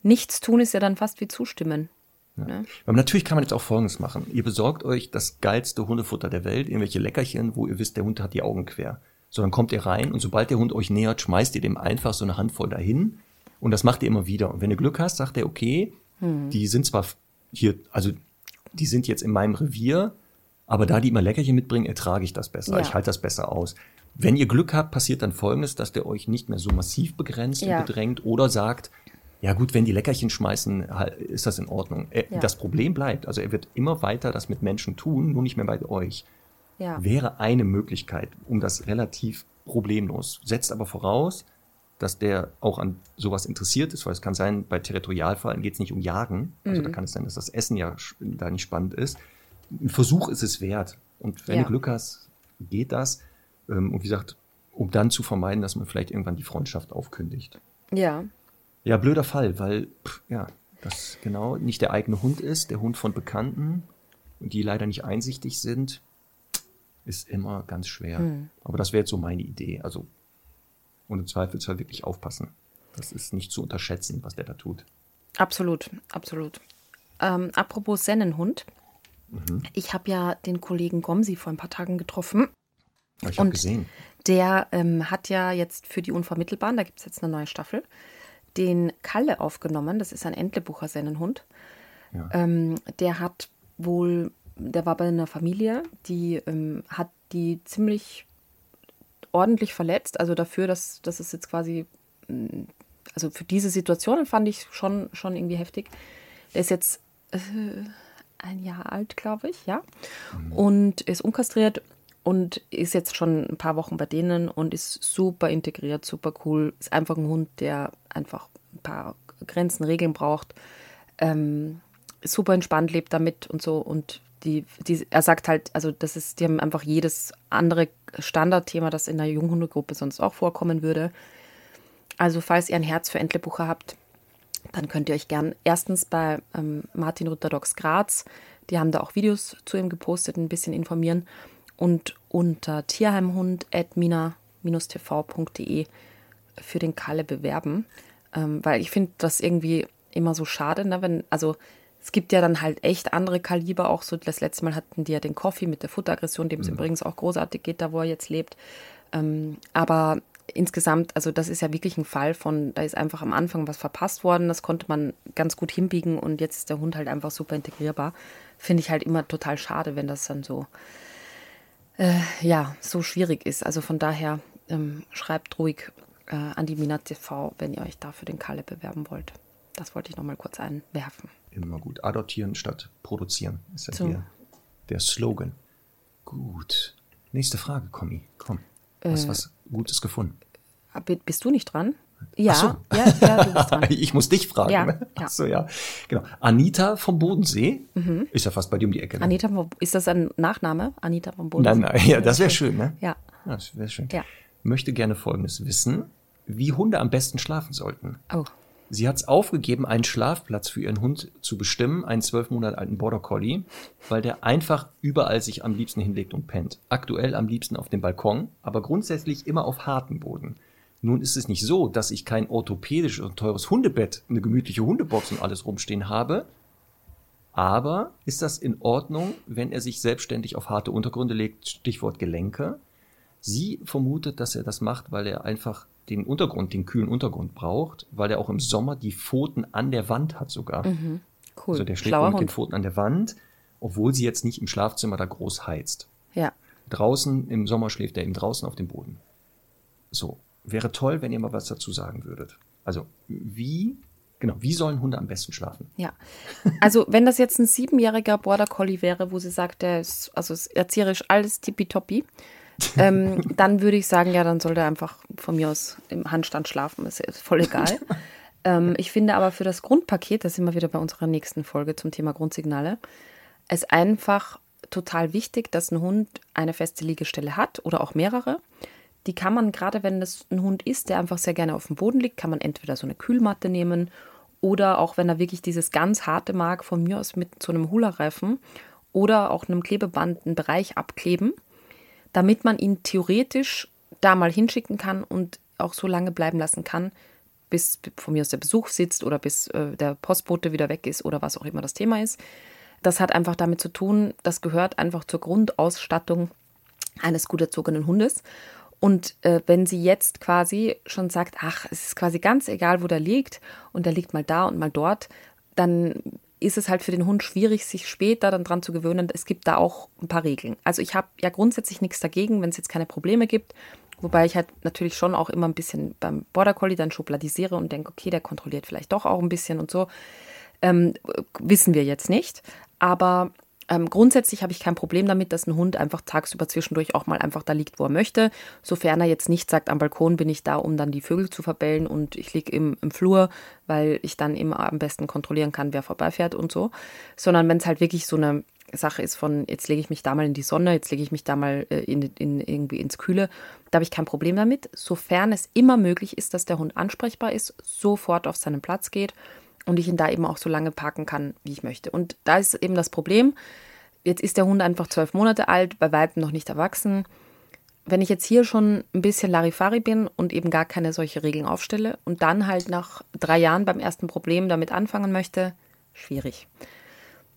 nichts tun ist ja dann fast wie zustimmen. Ne? Aber natürlich kann man jetzt auch Folgendes machen. Ihr besorgt euch das geilste Hundefutter der Welt, irgendwelche Leckerchen, wo ihr wisst, der Hund hat die Augen quer. So, dann kommt ihr rein und sobald der Hund euch nähert, schmeißt ihr dem einfach so eine Handvoll dahin und das macht ihr immer wieder. Und wenn ihr Glück hast, sagt er, okay, die sind zwar hier, also die sind jetzt in meinem Revier, aber da die immer Leckerchen mitbringen, ertrage ich das besser. Ja. Ich halte das besser aus. Wenn ihr Glück habt, passiert dann Folgendes, dass der euch nicht mehr so massiv begrenzt Ja. und bedrängt oder sagt, ja gut, wenn die Leckerchen schmeißen, halt, ist das in Ordnung. Er, Ja. Das Problem bleibt, also er wird immer weiter das mit Menschen tun, nur nicht mehr bei euch. Ja. Wäre eine Möglichkeit, um das relativ problemlos. Setzt aber voraus, dass der auch an sowas interessiert ist, weil es kann sein, bei Territorialfallen geht es nicht um Jagen. Also Mhm. da kann es sein, dass das Essen ja da nicht spannend ist. Ein Versuch ist es wert. Und wenn Ja. du Glück hast, geht das. Ähm, Und wie gesagt, um dann zu vermeiden, dass man vielleicht irgendwann die Freundschaft aufkündigt. Ja. Ja, blöder Fall, weil, pff, ja, das genau nicht der eigene Hund ist, der Hund von Bekannten, die leider nicht einsichtig sind, ist immer ganz schwer. Aber das wäre jetzt so meine Idee. Also, und im Zweifelsfall wirklich aufpassen. Das ist nicht zu unterschätzen, was der da tut. Absolut, absolut. Ähm, apropos Sennenhund. Ich habe ja den Kollegen Gomsi vor ein paar Tagen getroffen. Aber ich habe Und- gesehen. Der ähm, hat ja jetzt für die Unvermittelbaren, da gibt es jetzt eine neue Staffel, den Kalle aufgenommen. Das ist ein Entlebucher Sennenhund. Ja. Ähm, der hat wohl, der war bei einer Familie, die ähm, hat die ziemlich ordentlich verletzt. Also dafür, dass, dass es jetzt quasi, mm, also für diese Situationen fand ich schon, schon irgendwie heftig. Der ist jetzt äh, ein Jahr alt, glaube ich, ja. Und ist unkastriert und ist jetzt schon ein paar Wochen bei denen und ist super integriert, super cool. Ist einfach ein Hund, der einfach ein paar Grenzen, Regeln braucht. Ähm, super entspannt lebt damit und so. Und die, die, er sagt halt, also das ist, die haben einfach jedes andere Standardthema, das in einer Junghundegruppe sonst auch vorkommen würde. Also falls ihr ein Herz für Entlebucher habt, dann könnt ihr euch gern erstens bei ähm, Martin Rütter Dogs Graz, die haben da auch Videos zu ihm gepostet, ein bisschen informieren und unter tierheimhund.mina-tv.de für den Kalle bewerben, ähm, weil ich finde das irgendwie immer so schade, ne, wenn, also es gibt ja dann halt echt andere Kaliber, auch so das letzte Mal hatten die ja den Coffee mit der Futteraggression, dem es übrigens auch großartig geht, da wo er jetzt lebt. Ähm, aber insgesamt, also das ist ja wirklich ein Fall von, da ist einfach am Anfang was verpasst worden, das konnte man ganz gut hinbiegen und jetzt ist der Hund halt einfach super integrierbar. Finde ich halt immer total schade, wenn das dann so, äh, ja, so schwierig ist. Also von daher ähm, schreibt ruhig äh, an die Minat TV, wenn ihr euch da für den Kalle bewerben wollt. Das wollte ich nochmal kurz einwerfen. Immer gut. Adoptieren statt produzieren ist ja So. hier der Slogan. Gut. Nächste Frage, Kommi. Komm. Hast Äh. was Gutes gefunden? Ah, bi- Bist du nicht dran? Ja, so. ja, ja, du bist dran. Ich muss dich fragen. Ja, ne? ja. Mhm. So, ja. Genau. Anita vom Bodensee ist ja fast bei dir um die Ecke. Ne? Anita, vom- ist das ein Nachname? Anita vom Boden? Nein, nein, ja, das wäre schön, ne? Ja. Ja, das wäre schön. Ja. Möchte gerne Folgendes wissen, wie Hunde am besten schlafen sollten. Oh, Sie hat es aufgegeben, einen Schlafplatz für ihren Hund zu bestimmen, einen zwölf Monate alten Border Collie, weil der einfach überall sich am liebsten hinlegt und pennt. Aktuell am liebsten auf dem Balkon, aber grundsätzlich immer auf hartem Boden. Nun ist es nicht so, dass ich kein orthopädisches und teures Hundebett, eine gemütliche Hundebox und alles rumstehen habe. Aber ist das in Ordnung, wenn er sich selbstständig auf harte Untergründe legt, Stichwort Gelenke? Sie vermutet, dass er das macht, weil er einfach den Untergrund, den kühlen Untergrund braucht, weil er auch im Sommer die Pfoten an der Wand hat sogar. cool. Also der schlägt Schlauer mit den. Pfoten an der Wand, obwohl sie jetzt nicht im Schlafzimmer da groß heizt. Ja. Draußen im Sommer schläft er eben draußen auf dem Boden. So, wäre toll, wenn ihr mal was dazu sagen würdet. Also, wie, genau, wie sollen Hunde am besten schlafen? Ja. Also, wenn das jetzt ein siebenjähriger Border Collie wäre, wo sie sagt, der ist, also ist erzieherisch alles tippitoppi, ähm, dann würde ich sagen, ja, dann soll der einfach von mir aus im Handstand schlafen, ist, ist voll egal. ähm, ich finde aber für das Grundpaket, da sind wir wieder bei unserer nächsten Folge zum Thema Grundsignale, es einfach total wichtig, dass ein Hund eine feste Liegestelle hat oder auch mehrere. Die kann man, gerade wenn das ein Hund ist, der einfach sehr gerne auf dem Boden liegt, kann man entweder so eine Kühlmatte nehmen oder auch wenn er wirklich dieses ganz harte mag, von mir aus mit so einem Hula-Reifen oder auch einem Klebeband einen Bereich abkleben, damit man ihn theoretisch da mal hinschicken kann und auch so lange bleiben lassen kann, bis von mir aus der Besuch sitzt oder bis äh, der Postbote wieder weg ist oder was auch immer das Thema ist. Das hat einfach damit zu tun, das gehört einfach zur Grundausstattung eines gut erzogenen Hundes. Und äh, wenn sie jetzt quasi schon sagt, ach, es ist quasi ganz egal, wo der liegt und der liegt mal da und mal dort, dann ist es halt für den Hund schwierig, sich später dann dran zu gewöhnen. Es gibt da auch ein paar Regeln. Also ich habe ja grundsätzlich nichts dagegen, wenn es jetzt keine Probleme gibt. Wobei ich halt natürlich schon auch immer ein bisschen beim Border Collie dann schubladisiere und denke, okay, der kontrolliert vielleicht doch auch ein bisschen und so. Ähm, wissen wir jetzt nicht. Aber ähm, grundsätzlich habe ich kein Problem damit, dass ein Hund einfach tagsüber zwischendurch auch mal einfach da liegt, wo er möchte. Sofern er jetzt nicht sagt, am Balkon bin ich da, um dann die Vögel zu verbellen und ich liege im, im Flur, weil ich dann immer am besten kontrollieren kann, wer vorbeifährt und so. Sondern wenn es halt wirklich so eine Sache ist von, jetzt lege ich mich da mal in die Sonne, jetzt lege ich mich da mal äh, in, in, irgendwie ins Kühle, da habe ich kein Problem damit. Sofern es immer möglich ist, dass der Hund ansprechbar ist, sofort auf seinen Platz geht und ich ihn da eben auch so lange parken kann, wie ich möchte. Und da ist eben das Problem, jetzt ist der Hund einfach zwölf Monate alt, bei weitem noch nicht erwachsen. Wenn ich jetzt hier schon ein bisschen Larifari bin und eben gar keine solche Regeln aufstelle und dann halt nach drei Jahren beim ersten Problem damit anfangen möchte, schwierig.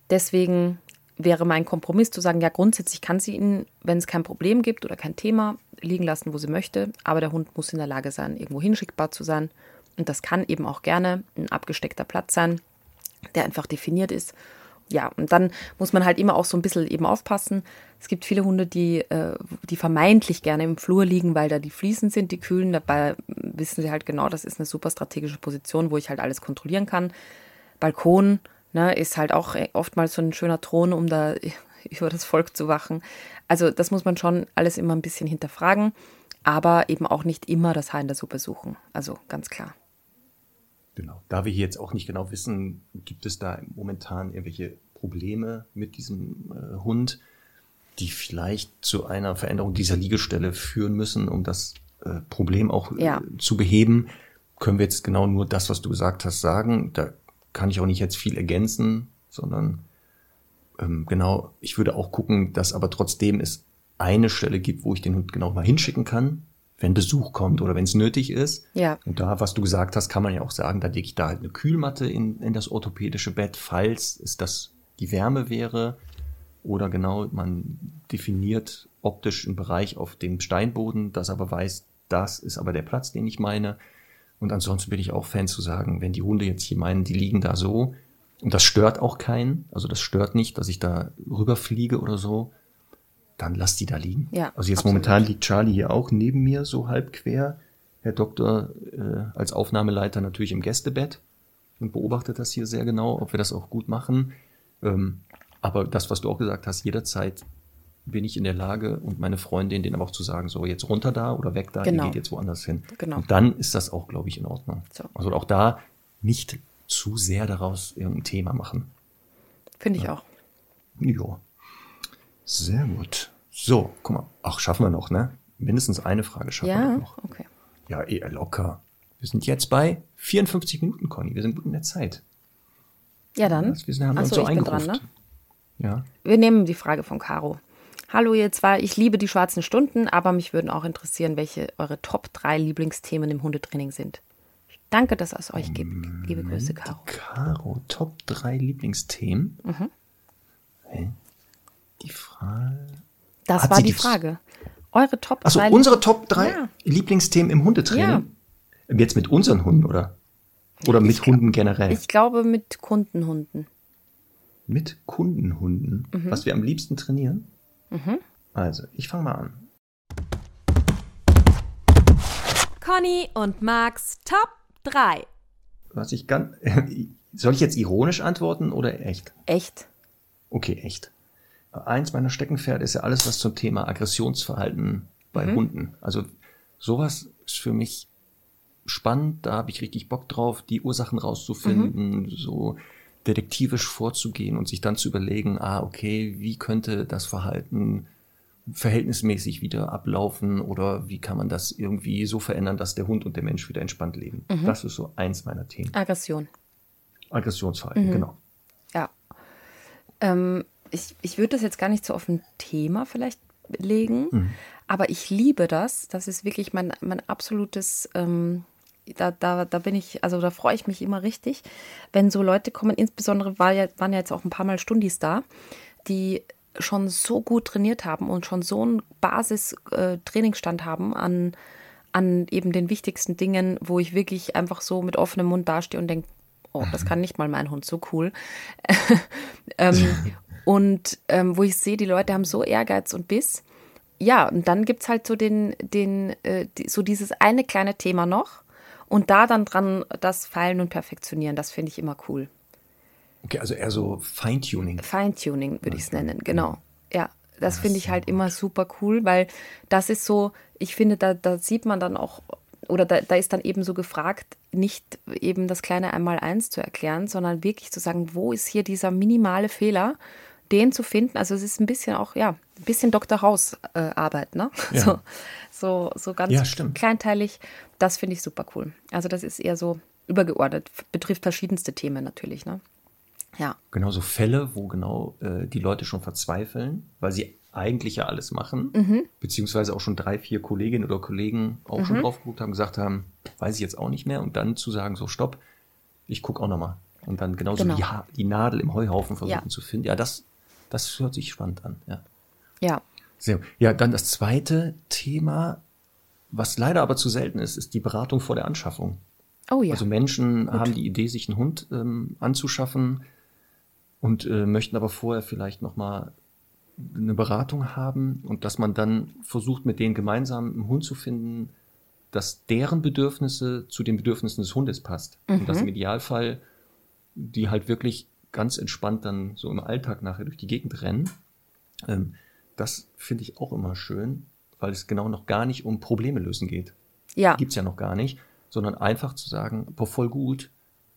Deswegen wäre mein Kompromiss zu sagen, ja, grundsätzlich kann sie ihn, wenn es kein Problem gibt oder kein Thema, liegen lassen, wo sie möchte, aber der Hund muss in der Lage sein, irgendwo hinschickbar zu sein und das kann eben auch gerne ein abgesteckter Platz sein, der einfach definiert ist. Ja, und dann muss man halt immer auch so ein bisschen eben aufpassen. Es gibt viele Hunde, die, äh, die vermeintlich gerne im Flur liegen, weil da die Fliesen sind, die kühlen. Dabei wissen sie halt genau, das ist eine super strategische Position, wo ich halt alles kontrollieren kann. Balkon ne, ist halt auch oftmals so ein schöner Thron, um da über das Volk zu wachen. Also das muss man schon alles immer ein bisschen hinterfragen, aber eben auch nicht immer das Haar in der Suppe suchen. Also ganz klar. Genau. Da wir hier jetzt auch nicht genau wissen, gibt es da momentan irgendwelche Probleme mit diesem äh, Hund, die vielleicht zu einer Veränderung dieser Liegestelle führen müssen, um das äh, Problem auch äh, ja. zu beheben, können wir jetzt genau nur das, was du gesagt hast, sagen. Da kann ich auch nicht jetzt viel ergänzen, sondern ähm, genau, ich würde auch gucken, dass aber trotzdem es eine Stelle gibt, wo ich den Hund genau mal hinschicken kann, wenn Besuch kommt oder wenn es nötig ist. Ja. Und da, was du gesagt hast, kann man ja auch sagen, da lege ich da halt eine Kühlmatte in, in das orthopädische Bett, falls es das die Wärme wäre. Oder genau, man definiert optisch einen Bereich auf dem Steinboden, das aber weiß, das ist aber der Platz, den ich meine. Und ansonsten bin ich auch Fan zu sagen, wenn die Hunde jetzt hier meinen, die liegen da so, und das stört auch keinen, also das stört nicht, dass ich da rüberfliege oder so, dann lass die da liegen. Ja, also jetzt absolut. momentan liegt Charlie hier auch neben mir, so halb quer. Herr Doktor äh, als Aufnahmeleiter natürlich im Gästebett und beobachtet das hier sehr genau, ob wir das auch gut machen. Ähm, aber das, was du auch gesagt hast, jederzeit bin ich in der Lage und meine Freundin, denen aber auch zu sagen, so jetzt runter da oder weg da, genau. ihr geht jetzt woanders hin. Genau. Und dann ist das auch, glaube ich, in Ordnung. So. Also auch da nicht zu sehr daraus irgendein Thema machen. Finde ich ja. auch. Ja. Sehr gut. So, guck mal. Ach, schaffen wir noch, ne? Mindestens eine Frage schaffen ja? wir noch. okay. Ja, eher locker. Wir sind jetzt bei 54 Minuten, Conny. Wir sind gut in der Zeit. Ja, dann. Wir sind, haben Achso, uns so ich bin dran, ne? Ja. Wir nehmen die Frage von Caro. Hallo ihr zwei, ich liebe die schwarzen Stunden, aber mich würden auch interessieren, welche eure Top 3 Lieblingsthemen im Hundetraining sind. Danke, dass es euch gibt. Liebe Grüße, Caro. Caro, Top 3 Lieblingsthemen? Mhm. Die Frage. Das Hat war die, die Frage. Eure Top 3. Also unsere Top 3 ja. Lieblingsthemen im Hundetraining? Ja. Jetzt mit unseren Hunden, oder? Oder mit ich Hunden generell? Ich glaube mit Kundenhunden. Mit Kundenhunden? Mhm. Was wir am liebsten trainieren? Mhm. Also, ich fange mal an. Conny und Max Top 3. Was ich ganz. Soll ich jetzt ironisch antworten oder echt? Echt. Okay, echt eins meiner Steckenpferde ist ja alles, was zum Thema Aggressionsverhalten bei Hunden. Also sowas ist für mich spannend, da habe ich richtig Bock drauf, die Ursachen rauszufinden, so detektivisch vorzugehen und sich dann zu überlegen, ah, okay, wie könnte das Verhalten verhältnismäßig wieder ablaufen oder wie kann man das irgendwie so verändern, dass der Hund und der Mensch wieder entspannt leben. Das ist so eins meiner Themen. Aggression. Aggressionsverhalten, genau. Ja. Ähm, ich, ich würde das jetzt gar nicht so auf ein Thema vielleicht legen, aber ich liebe das. Das ist wirklich mein, mein absolutes, ähm, da, da, da bin ich, also da freue ich mich immer richtig, wenn so Leute kommen, insbesondere war ja, waren ja jetzt auch ein paar Mal Stundis da, die schon so gut trainiert haben und schon so einen Basis-Trainingsstand haben an, an eben den wichtigsten Dingen, wo ich wirklich einfach so mit offenem Mund dastehe und denke, oh, das kann nicht mal mein Hund, so cool. ähm, und ähm, wo ich sehe, die Leute haben so Ehrgeiz und Biss. Ja, und dann gibt es halt so den, den, äh, die, so dieses eine kleine Thema noch und da dann dran das Feilen und Perfektionieren, das finde ich immer cool. Okay, also eher so Feintuning. Feintuning würde ich es nennen, genau. Ja, das finde ich halt immer super cool, weil das ist so, ich finde, da, da sieht man dann auch, oder da, da ist dann eben so gefragt, nicht eben das kleine Einmal-Eins zu erklären, sondern wirklich zu sagen, wo ist hier dieser minimale Fehler, den zu finden. Also es ist ein bisschen auch, ja, ein bisschen Dr. House-Arbeit, ne? Ja. So, so, so ganz Ja, kleinteilig. Das finde ich super cool. Also das ist eher so übergeordnet, betrifft verschiedenste Themen natürlich, ne? Ja. Genau so Fälle, wo genau äh, die Leute schon verzweifeln, weil sie eigentlich ja alles machen, Mhm. beziehungsweise auch schon drei, vier Kolleginnen oder Kollegen auch Mhm. schon drauf geguckt haben, gesagt haben, weiß ich jetzt auch nicht mehr und dann zu sagen, so stopp, ich gucke auch nochmal. Und dann genauso Genau. die, Ha- die Nadel im Heuhaufen versuchen Ja. zu finden. Ja, das, das hört sich spannend an. Ja. Ja. Sehr. Ja, dann das zweite Thema, was leider aber zu selten ist, ist die Beratung vor der Anschaffung. Oh ja. Also Menschen haben die Idee, sich einen Hund ähm, anzuschaffen und äh, möchten aber vorher vielleicht noch mal eine Beratung haben und dass man dann versucht, mit denen gemeinsam einen Hund zu finden, dass deren Bedürfnisse zu den Bedürfnissen des Hundes passt. Und dass im Idealfall die halt wirklich ganz entspannt dann so im Alltag nachher durch die Gegend rennen. Ähm, das finde ich auch immer schön, weil es genau noch gar nicht um Probleme lösen geht ja. gibt's ja noch gar nicht, sondern einfach zu sagen, boah, voll gut,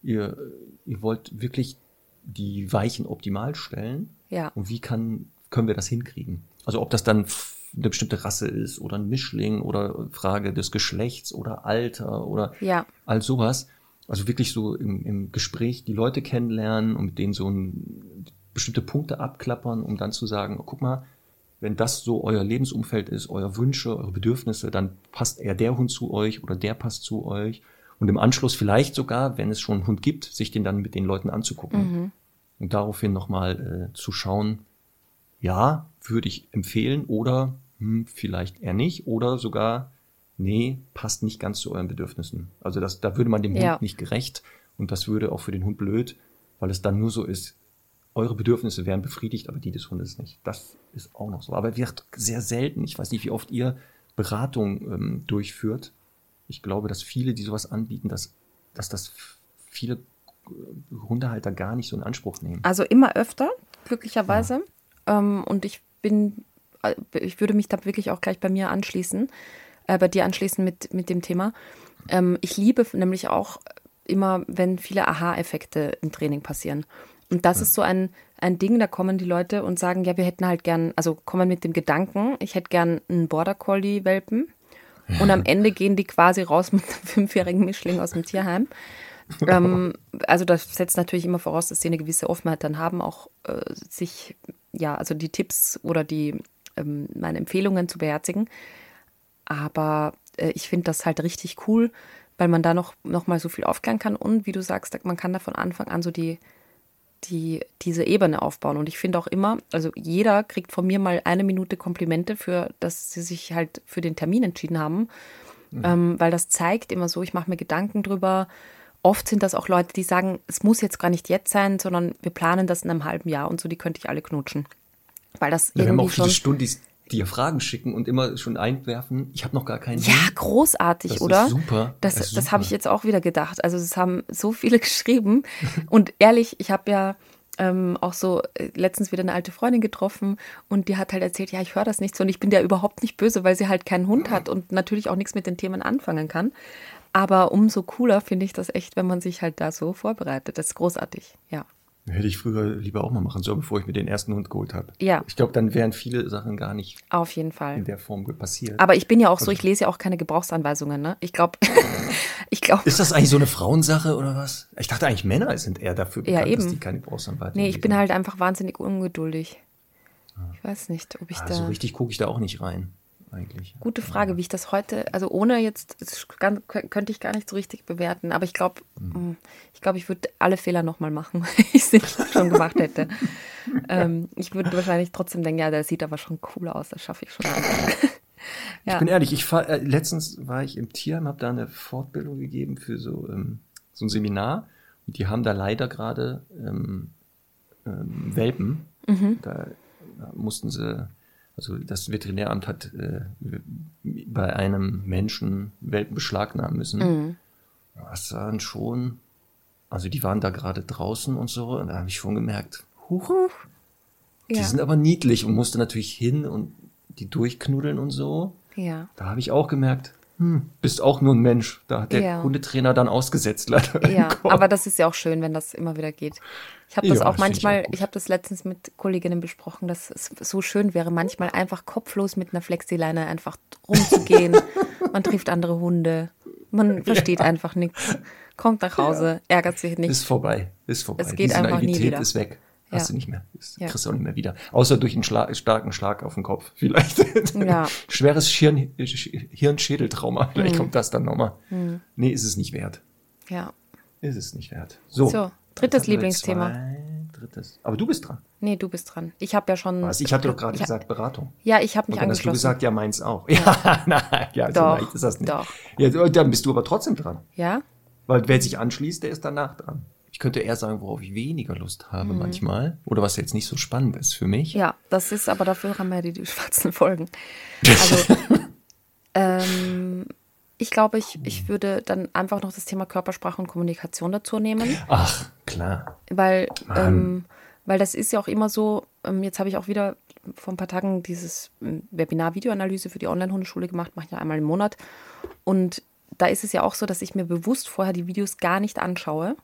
ihr, ihr wollt wirklich die Weichen optimal stellen Ja. und wie kann, können wir das hinkriegen? Also ob das dann eine bestimmte Rasse ist oder ein Mischling oder Frage des Geschlechts oder Alter oder Ja. all sowas. Also wirklich so im, im Gespräch die Leute kennenlernen und mit denen so ein, bestimmte Punkte abklappern, um dann zu sagen, guck mal, wenn das so euer Lebensumfeld ist, eure Wünsche, eure Bedürfnisse, dann passt eher der Hund zu euch oder der passt zu euch. Und im Anschluss vielleicht sogar, wenn es schon einen Hund gibt, sich den dann mit den Leuten anzugucken. Und daraufhin nochmal äh, zu schauen, ja, würde ich empfehlen oder hm, vielleicht eher nicht oder sogar, nee, passt nicht ganz zu euren Bedürfnissen. Also das, da würde man dem Ja. Hund nicht gerecht und das würde auch für den Hund blöd, weil es dann nur so ist, eure Bedürfnisse werden befriedigt, aber die des Hundes nicht. Das ist auch noch so. Aber wird sehr selten. Ich weiß nicht, wie oft ihr Beratung ähm, durchführt. Ich glaube, dass viele, die sowas anbieten, dass, dass das viele äh, Hundehalter gar nicht so in Anspruch nehmen. Also immer öfter, glücklicherweise. Ähm, und ich bin, äh, ich würde mich da wirklich auch gleich bei mir anschließen, äh, bei dir anschließen mit, mit dem Thema. Ähm, ich liebe nämlich auch immer, wenn viele Aha-Effekte im Training passieren. Und das ist so ein, ein Ding, da kommen die Leute und sagen, ja, wir hätten halt gern, also kommen mit dem Gedanken, ich hätte gern einen Border Collie-Welpen. Und am Ende gehen die quasi raus mit einem fünfjährigen Mischling aus dem Tierheim. ähm, also das setzt natürlich immer voraus, dass sie eine gewisse Offenheit dann haben, auch äh, sich, ja, also die Tipps oder die ähm, meine Empfehlungen zu beherzigen. Aber äh, ich finde das halt richtig cool, weil man da noch, noch mal so viel aufklären kann und wie du sagst, man kann da von Anfang an so die, die, diese Ebene aufbauen. Und ich finde auch immer, also jeder kriegt von mir mal eine Minute Komplimente für, dass sie sich halt für den Termin entschieden haben, ähm, weil das zeigt immer so, ich mache mir Gedanken drüber. Oft sind das auch Leute, die sagen, es muss jetzt gar nicht jetzt sein, sondern wir planen das in einem halben Jahr und so, die könnte ich alle knutschen. Weil das Ja, wir haben irgendwie auch viele schon. Stundis, die ihr Fragen schicken und immer schon einwerfen, ich habe noch gar keinen Ja, Hund. großartig, Das ist oder? super. Das, Das ist das habe ich jetzt auch wieder gedacht. Also es haben so viele geschrieben. Und ehrlich, ich habe ja ähm, auch so äh, letztens wieder eine alte Freundin getroffen und die hat halt erzählt, ja, ich höre das nicht so und ich bin der überhaupt nicht böse, weil sie halt keinen Hund hat und natürlich auch nichts mit den Themen anfangen kann. Aber umso cooler finde ich das echt, wenn man sich halt da so vorbereitet. Das ist großartig, ja. Hätte ich früher lieber auch mal machen sollen, bevor ich mir den ersten Hund geholt habe. Ja. Ich glaube, dann wären viele Sachen gar nicht Auf jeden Fall. in der Form passiert. Aber ich bin ja auch so, ich lese ja auch keine Gebrauchsanweisungen, ne? Ich glaube, ich glaube. ist das eigentlich so eine Frauensache oder was? Ich dachte eigentlich, Männer sind eher dafür Ja, bekannt, dass eben. die keine Gebrauchsanweisungen Nee, ich bin lesen. halt einfach wahnsinnig ungeduldig. Ich weiß nicht, ob ich Also da. richtig gucke ich da auch nicht rein, eigentlich. Gute Frage, wie ich das heute, also ohne jetzt, könnte ich gar nicht so richtig bewerten, aber ich glaube, Hm. ich glaube, ich würde alle Fehler nochmal machen, wenn ich sie schon gemacht hätte. ähm, ich würde wahrscheinlich trotzdem denken, ja, der sieht aber schon cool aus, das schaffe ich schon. Ich ja. bin ehrlich, ich fahr, äh, letztens war ich im Tierheim, habe da eine Fortbildung gegeben für so, ähm, so ein Seminar und die haben da leider gerade ähm, ähm, Welpen. Mhm. Da, da mussten sie, also das Veterinäramt hat äh, bei einem Menschen Welpen beschlagnahmen müssen. Mhm. Das waren schon, also die waren da gerade draußen und so und da habe ich schon gemerkt, huch, die ja. sind aber niedlich und musste natürlich hin und die durchknuddeln und so. ja. Da habe ich auch gemerkt, hm, bist auch nur ein Mensch. Da hat der Ja. Hundetrainer dann ausgesetzt, leider. Ja, aber das ist ja auch schön, wenn das immer wieder geht. Ich habe das Ja, auch das ich manchmal, gut. ich habe das letztens mit Kolleginnen besprochen, dass es so schön wäre, manchmal einfach kopflos mit einer Flexileine einfach rumzugehen. Man trifft andere Hunde. Man versteht einfach nichts. Kommt nach Hause, ärgert sich nicht. ist vorbei, ist vorbei. Es geht Die einfach nie Naivität wieder. ist weg. Hast Ja. du nicht mehr. Das Ja. kriegst du auch nicht mehr wieder. Außer durch einen Schla starken Schlag auf den Kopf. Vielleicht. Ja. Schweres Hirn Hirnschädeltrauma. Vielleicht Hm. kommt das dann nochmal. Nee, ist es nicht wert. Ja. Ist es nicht wert. So. So, drittes Lieblingsthema. Zwei, drittes. Aber du bist dran. Nee, du bist dran. Ich habe ja schon. Was? Ich hatte doch gerade Ja. gesagt Beratung. Ja, ich habe mich Und dann hast du angeschlossen. gesagt, ja, meins auch. Ja, nein, ja, so leicht ist das nicht. doch. Ja, dann bist du aber trotzdem dran. ja? Weil wer sich anschließt, der ist danach dran. Ich könnte eher sagen, worauf ich weniger Lust habe manchmal. Oder was jetzt nicht so spannend ist für mich. Mhm. Ja, das ist aber dafür haben wir die, die schwarzen Folgen. Also, ähm, ich glaube, ich, ich würde dann einfach noch das Thema Körpersprache und Kommunikation dazu nehmen, Ach, klar. weil, ähm, weil das ist ja auch immer so, ähm, jetzt habe ich auch wieder vor ein paar Tagen dieses ähm, Webinar Videoanalyse für die Online-Hundeschule gemacht, mache ich ja einmal im Monat. Und da ist es ja auch so, dass ich mir bewusst vorher die Videos gar nicht anschaue,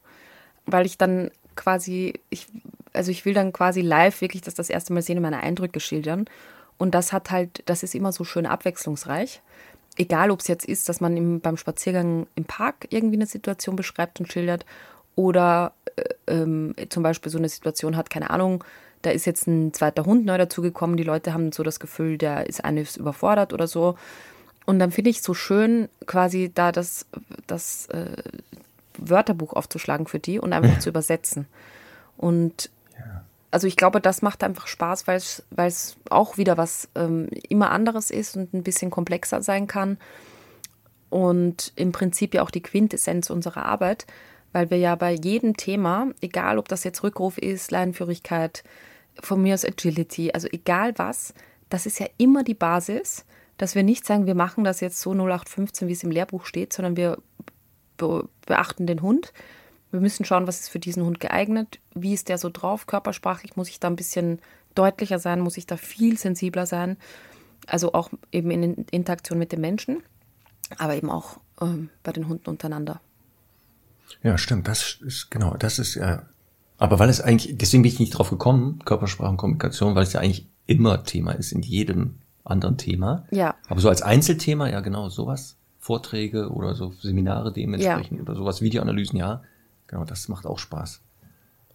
weil ich dann quasi, ich, also ich will dann quasi live wirklich das das erste Mal sehen und meine Eindrücke schildern. Und das hat halt, das ist immer so schön abwechslungsreich. Egal, ob es jetzt ist, dass man im, beim Spaziergang im Park irgendwie eine Situation beschreibt und schildert oder äh, ähm, zum Beispiel so eine Situation hat, keine Ahnung, da ist jetzt ein zweiter Hund neu dazugekommen, die Leute haben so das Gefühl, der ist eine ist überfordert oder so. Und dann finde ich es so schön, quasi da das, das äh, Wörterbuch aufzuschlagen für die und einfach zu übersetzen. Und also ich glaube, das macht einfach Spaß, weil es weil es auch wieder was ähm, immer anderes ist und ein bisschen komplexer sein kann. Und im Prinzip ja auch die Quintessenz unserer Arbeit, weil wir ja bei jedem Thema, egal ob das jetzt Rückruf ist, Leinenführigkeit, von mir aus Agility, also egal was, das ist ja immer die Basis, dass wir nicht sagen, wir machen das jetzt so 0815, wie es im Lehrbuch steht, sondern wir be beachten den Hund. Wir müssen schauen, was ist für diesen Hund geeignet, wie ist der so drauf, körpersprachlich muss ich da ein bisschen deutlicher sein, muss ich da viel sensibler sein, also auch eben in Interaktion mit den Menschen, aber eben auch ähm, bei den Hunden untereinander. Ja, stimmt. Das ist, genau, das ist ja. Aber weil es eigentlich, deswegen bin ich nicht drauf gekommen, Körpersprache und Kommunikation, weil es ja eigentlich immer Thema ist in jedem anderen Thema. Ja. Aber so als Einzelthema, ja genau, sowas. Vorträge oder so Seminare dementsprechend oder sowas, Videoanalysen, ja. Genau, das macht auch Spaß.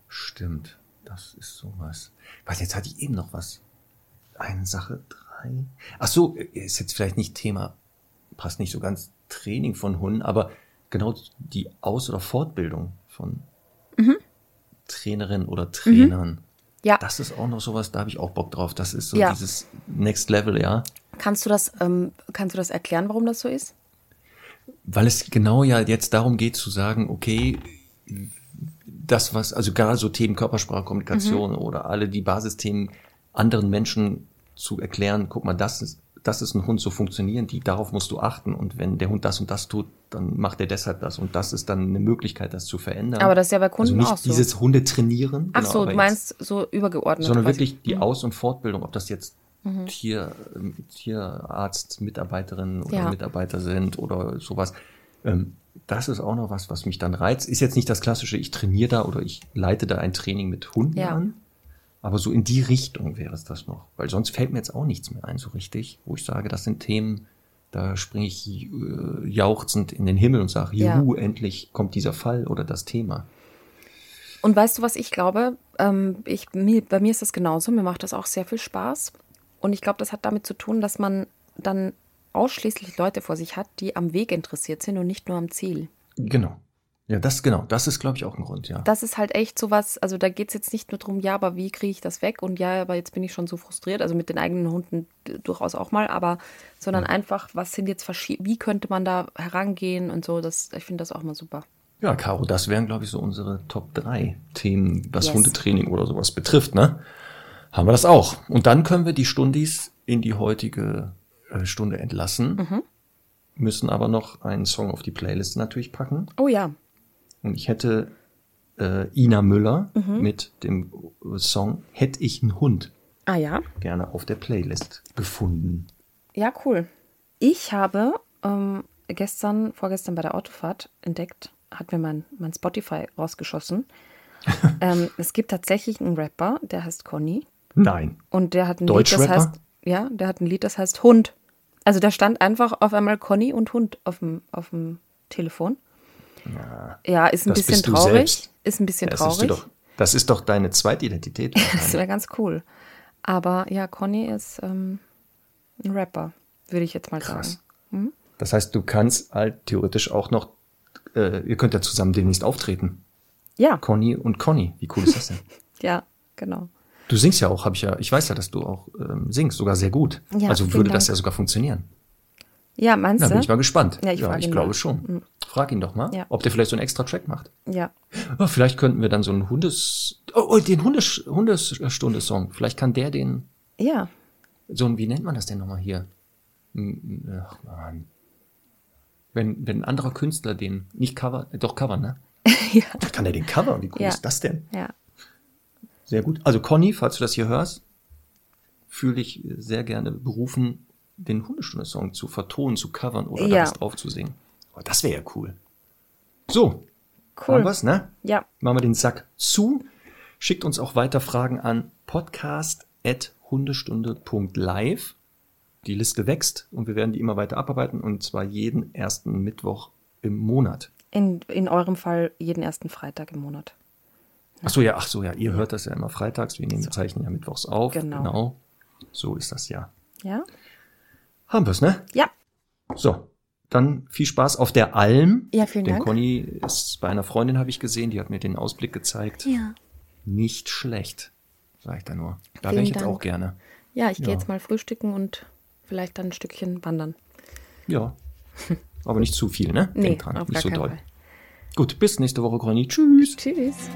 Stimmt. Das ist sowas. Was, jetzt hatte ich eben noch was. Eine Sache, drei. Ach so, ist jetzt vielleicht nicht Thema, passt nicht so ganz Training von Hunden, aber genau die Aus- oder Fortbildung von Trainerinnen oder Trainern. Ja. Das ist auch noch sowas, da habe ich auch Bock drauf. Das ist so Ja. dieses Next Level, ja. Kannst du das, ähm, kannst du das erklären, warum das so ist? Weil es genau ja jetzt darum geht zu sagen, okay, das was, also gerade so Themen Körpersprache, Kommunikation oder alle die Basisthemen anderen Menschen zu erklären, guck mal, das ist, das ist ein Hund, so funktionieren die, darauf musst du achten. Und wenn der Hund das und das tut, dann macht er deshalb das. Und das ist dann eine Möglichkeit, das zu verändern. Aber das ist ja bei Kunden also nicht auch so. dieses Hunde trainieren. Ach genau, so, du jetzt- meinst so übergeordnet. sondern wirklich die Mhm. Aus- und Fortbildung, ob das jetzt Tier, ähm, Tierarzt, Mitarbeiterinnen oder Ja. Mitarbeiter sind oder sowas. Ähm, das ist auch noch was, was mich dann reizt. Ist jetzt nicht das klassische, ich trainiere da oder ich leite da ein Training mit Hunden Ja. an. Aber so in die Richtung wäre es das noch. Weil sonst fällt mir jetzt auch nichts mehr ein, so richtig, wo ich sage, das sind Themen, da springe ich äh, jauchzend in den Himmel und sage, Ja. juhu, endlich kommt dieser Fall oder das Thema. Und weißt du, was ich glaube? Ähm, ich, mir, bei mir ist das genauso. Mir macht das auch sehr viel Spaß. Und ich glaube, das hat damit zu tun, dass man dann ausschließlich Leute vor sich hat, die am Weg interessiert sind und nicht nur am Ziel. Genau. Ja, das genau, das ist, glaube ich, auch ein Grund, ja. Das ist halt echt so was, also da geht es jetzt nicht nur darum, ja, aber wie kriege ich das weg? Und ja, aber jetzt bin ich schon so frustriert, also mit den eigenen Hunden durchaus auch mal, aber sondern einfach, was sind jetzt verschiedene, wie könnte man da herangehen und so, das, ich finde das auch mal super. Ja, Caro, das wären, glaube ich, so unsere Top 3 Themen, was Yes. Hundetraining oder sowas betrifft, ne? Haben wir das auch. Und dann können wir die Stundis in die heutige äh, Stunde entlassen, müssen aber noch einen Song auf die Playlist natürlich packen. Oh ja, Und ich hätte äh, Ina Müller mit dem Song Hätt ich einen Hund ah ja, gerne auf der Playlist gefunden. ja, cool. Ich habe ähm, gestern, vorgestern bei der Autofahrt entdeckt, hat mir mein, mein Spotify rausgeschossen. ähm, es gibt tatsächlich einen Rapper, der heißt Conny. Nein. Und der hat ein Lied, das heißt, ja, der hat ein Lied, das heißt Hund. Also da stand einfach auf einmal Conny und Hund auf dem, auf dem Telefon. Ja, ist ein bisschen traurig. Ist ein bisschen Das traurig. doch, das ist doch deine Zweitidentität. Das wäre ganz cool. Aber ja, Conny ist ähm, ein Rapper, würde ich jetzt mal Krass. sagen. Das heißt, du kannst halt theoretisch auch noch, äh, ihr könnt ja zusammen demnächst auftreten. Ja, Conny und Conny. Wie cool ist das denn? ja, genau. Du singst ja auch, habe ich ja, ich weiß ja, dass du auch ähm, singst, sogar sehr gut. Ja, also würde das Dank. ja sogar funktionieren. Ja, meinst Na, du? bin ich mal gespannt. Ja, ich frag ihn glaube mal. schon. Frag ihn doch mal, Ja. ob der vielleicht so einen extra Track macht. Ja. Oh, vielleicht könnten wir dann so einen Hundes, oh, oh den Hundes, Hundesstunde-Song. Vielleicht kann der den, Ja. so ein, wie nennt man das denn nochmal hier? Hm, Ach, Mann. Wenn, wenn ein anderer Künstler den, nicht cover, doch cover, ne? ja. Dann kann er den cover. Wie cool Ja. ist das denn? Ja. Sehr gut. Also Conny, falls du das hier hörst, fühle ich sehr gerne berufen, den Hundestunde-Song zu vertonen, zu covern oder da Ja. was drauf zu singen. Oh, das wäre ja cool. So, Cool. haben wir's, ne? Ja. Machen wir den Sack zu. Schickt uns auch weiter Fragen an podcast.hundestunde.live. Die Liste wächst und wir werden die immer weiter abarbeiten und zwar jeden ersten Mittwoch im Monat. In, in eurem Fall jeden ersten Freitag im Monat. Ach so, ja, ach so, ja, ihr hört das ja immer freitags, wir nehmen die Zeichen ja mittwochs auf. Genau. So ist das ja. Ja? Haben wir's, ne? Ja. So, dann viel Spaß auf der Alm. Ja, vielen Denn Dank. Conny ist bei einer Freundin, habe ich gesehen, die hat mir den Ausblick gezeigt. Ja. Nicht schlecht, sag ich da nur. Da wäre ich jetzt Dank. auch gerne. Ja, ich gehe Ja. jetzt mal frühstücken und vielleicht dann ein Stückchen wandern. Ja. Aber nicht zu viel, ne? Nee, Denk dran, auf nicht so doll. Fall. Gut, bis nächste Woche, Conny. Tschüss. Tschüss.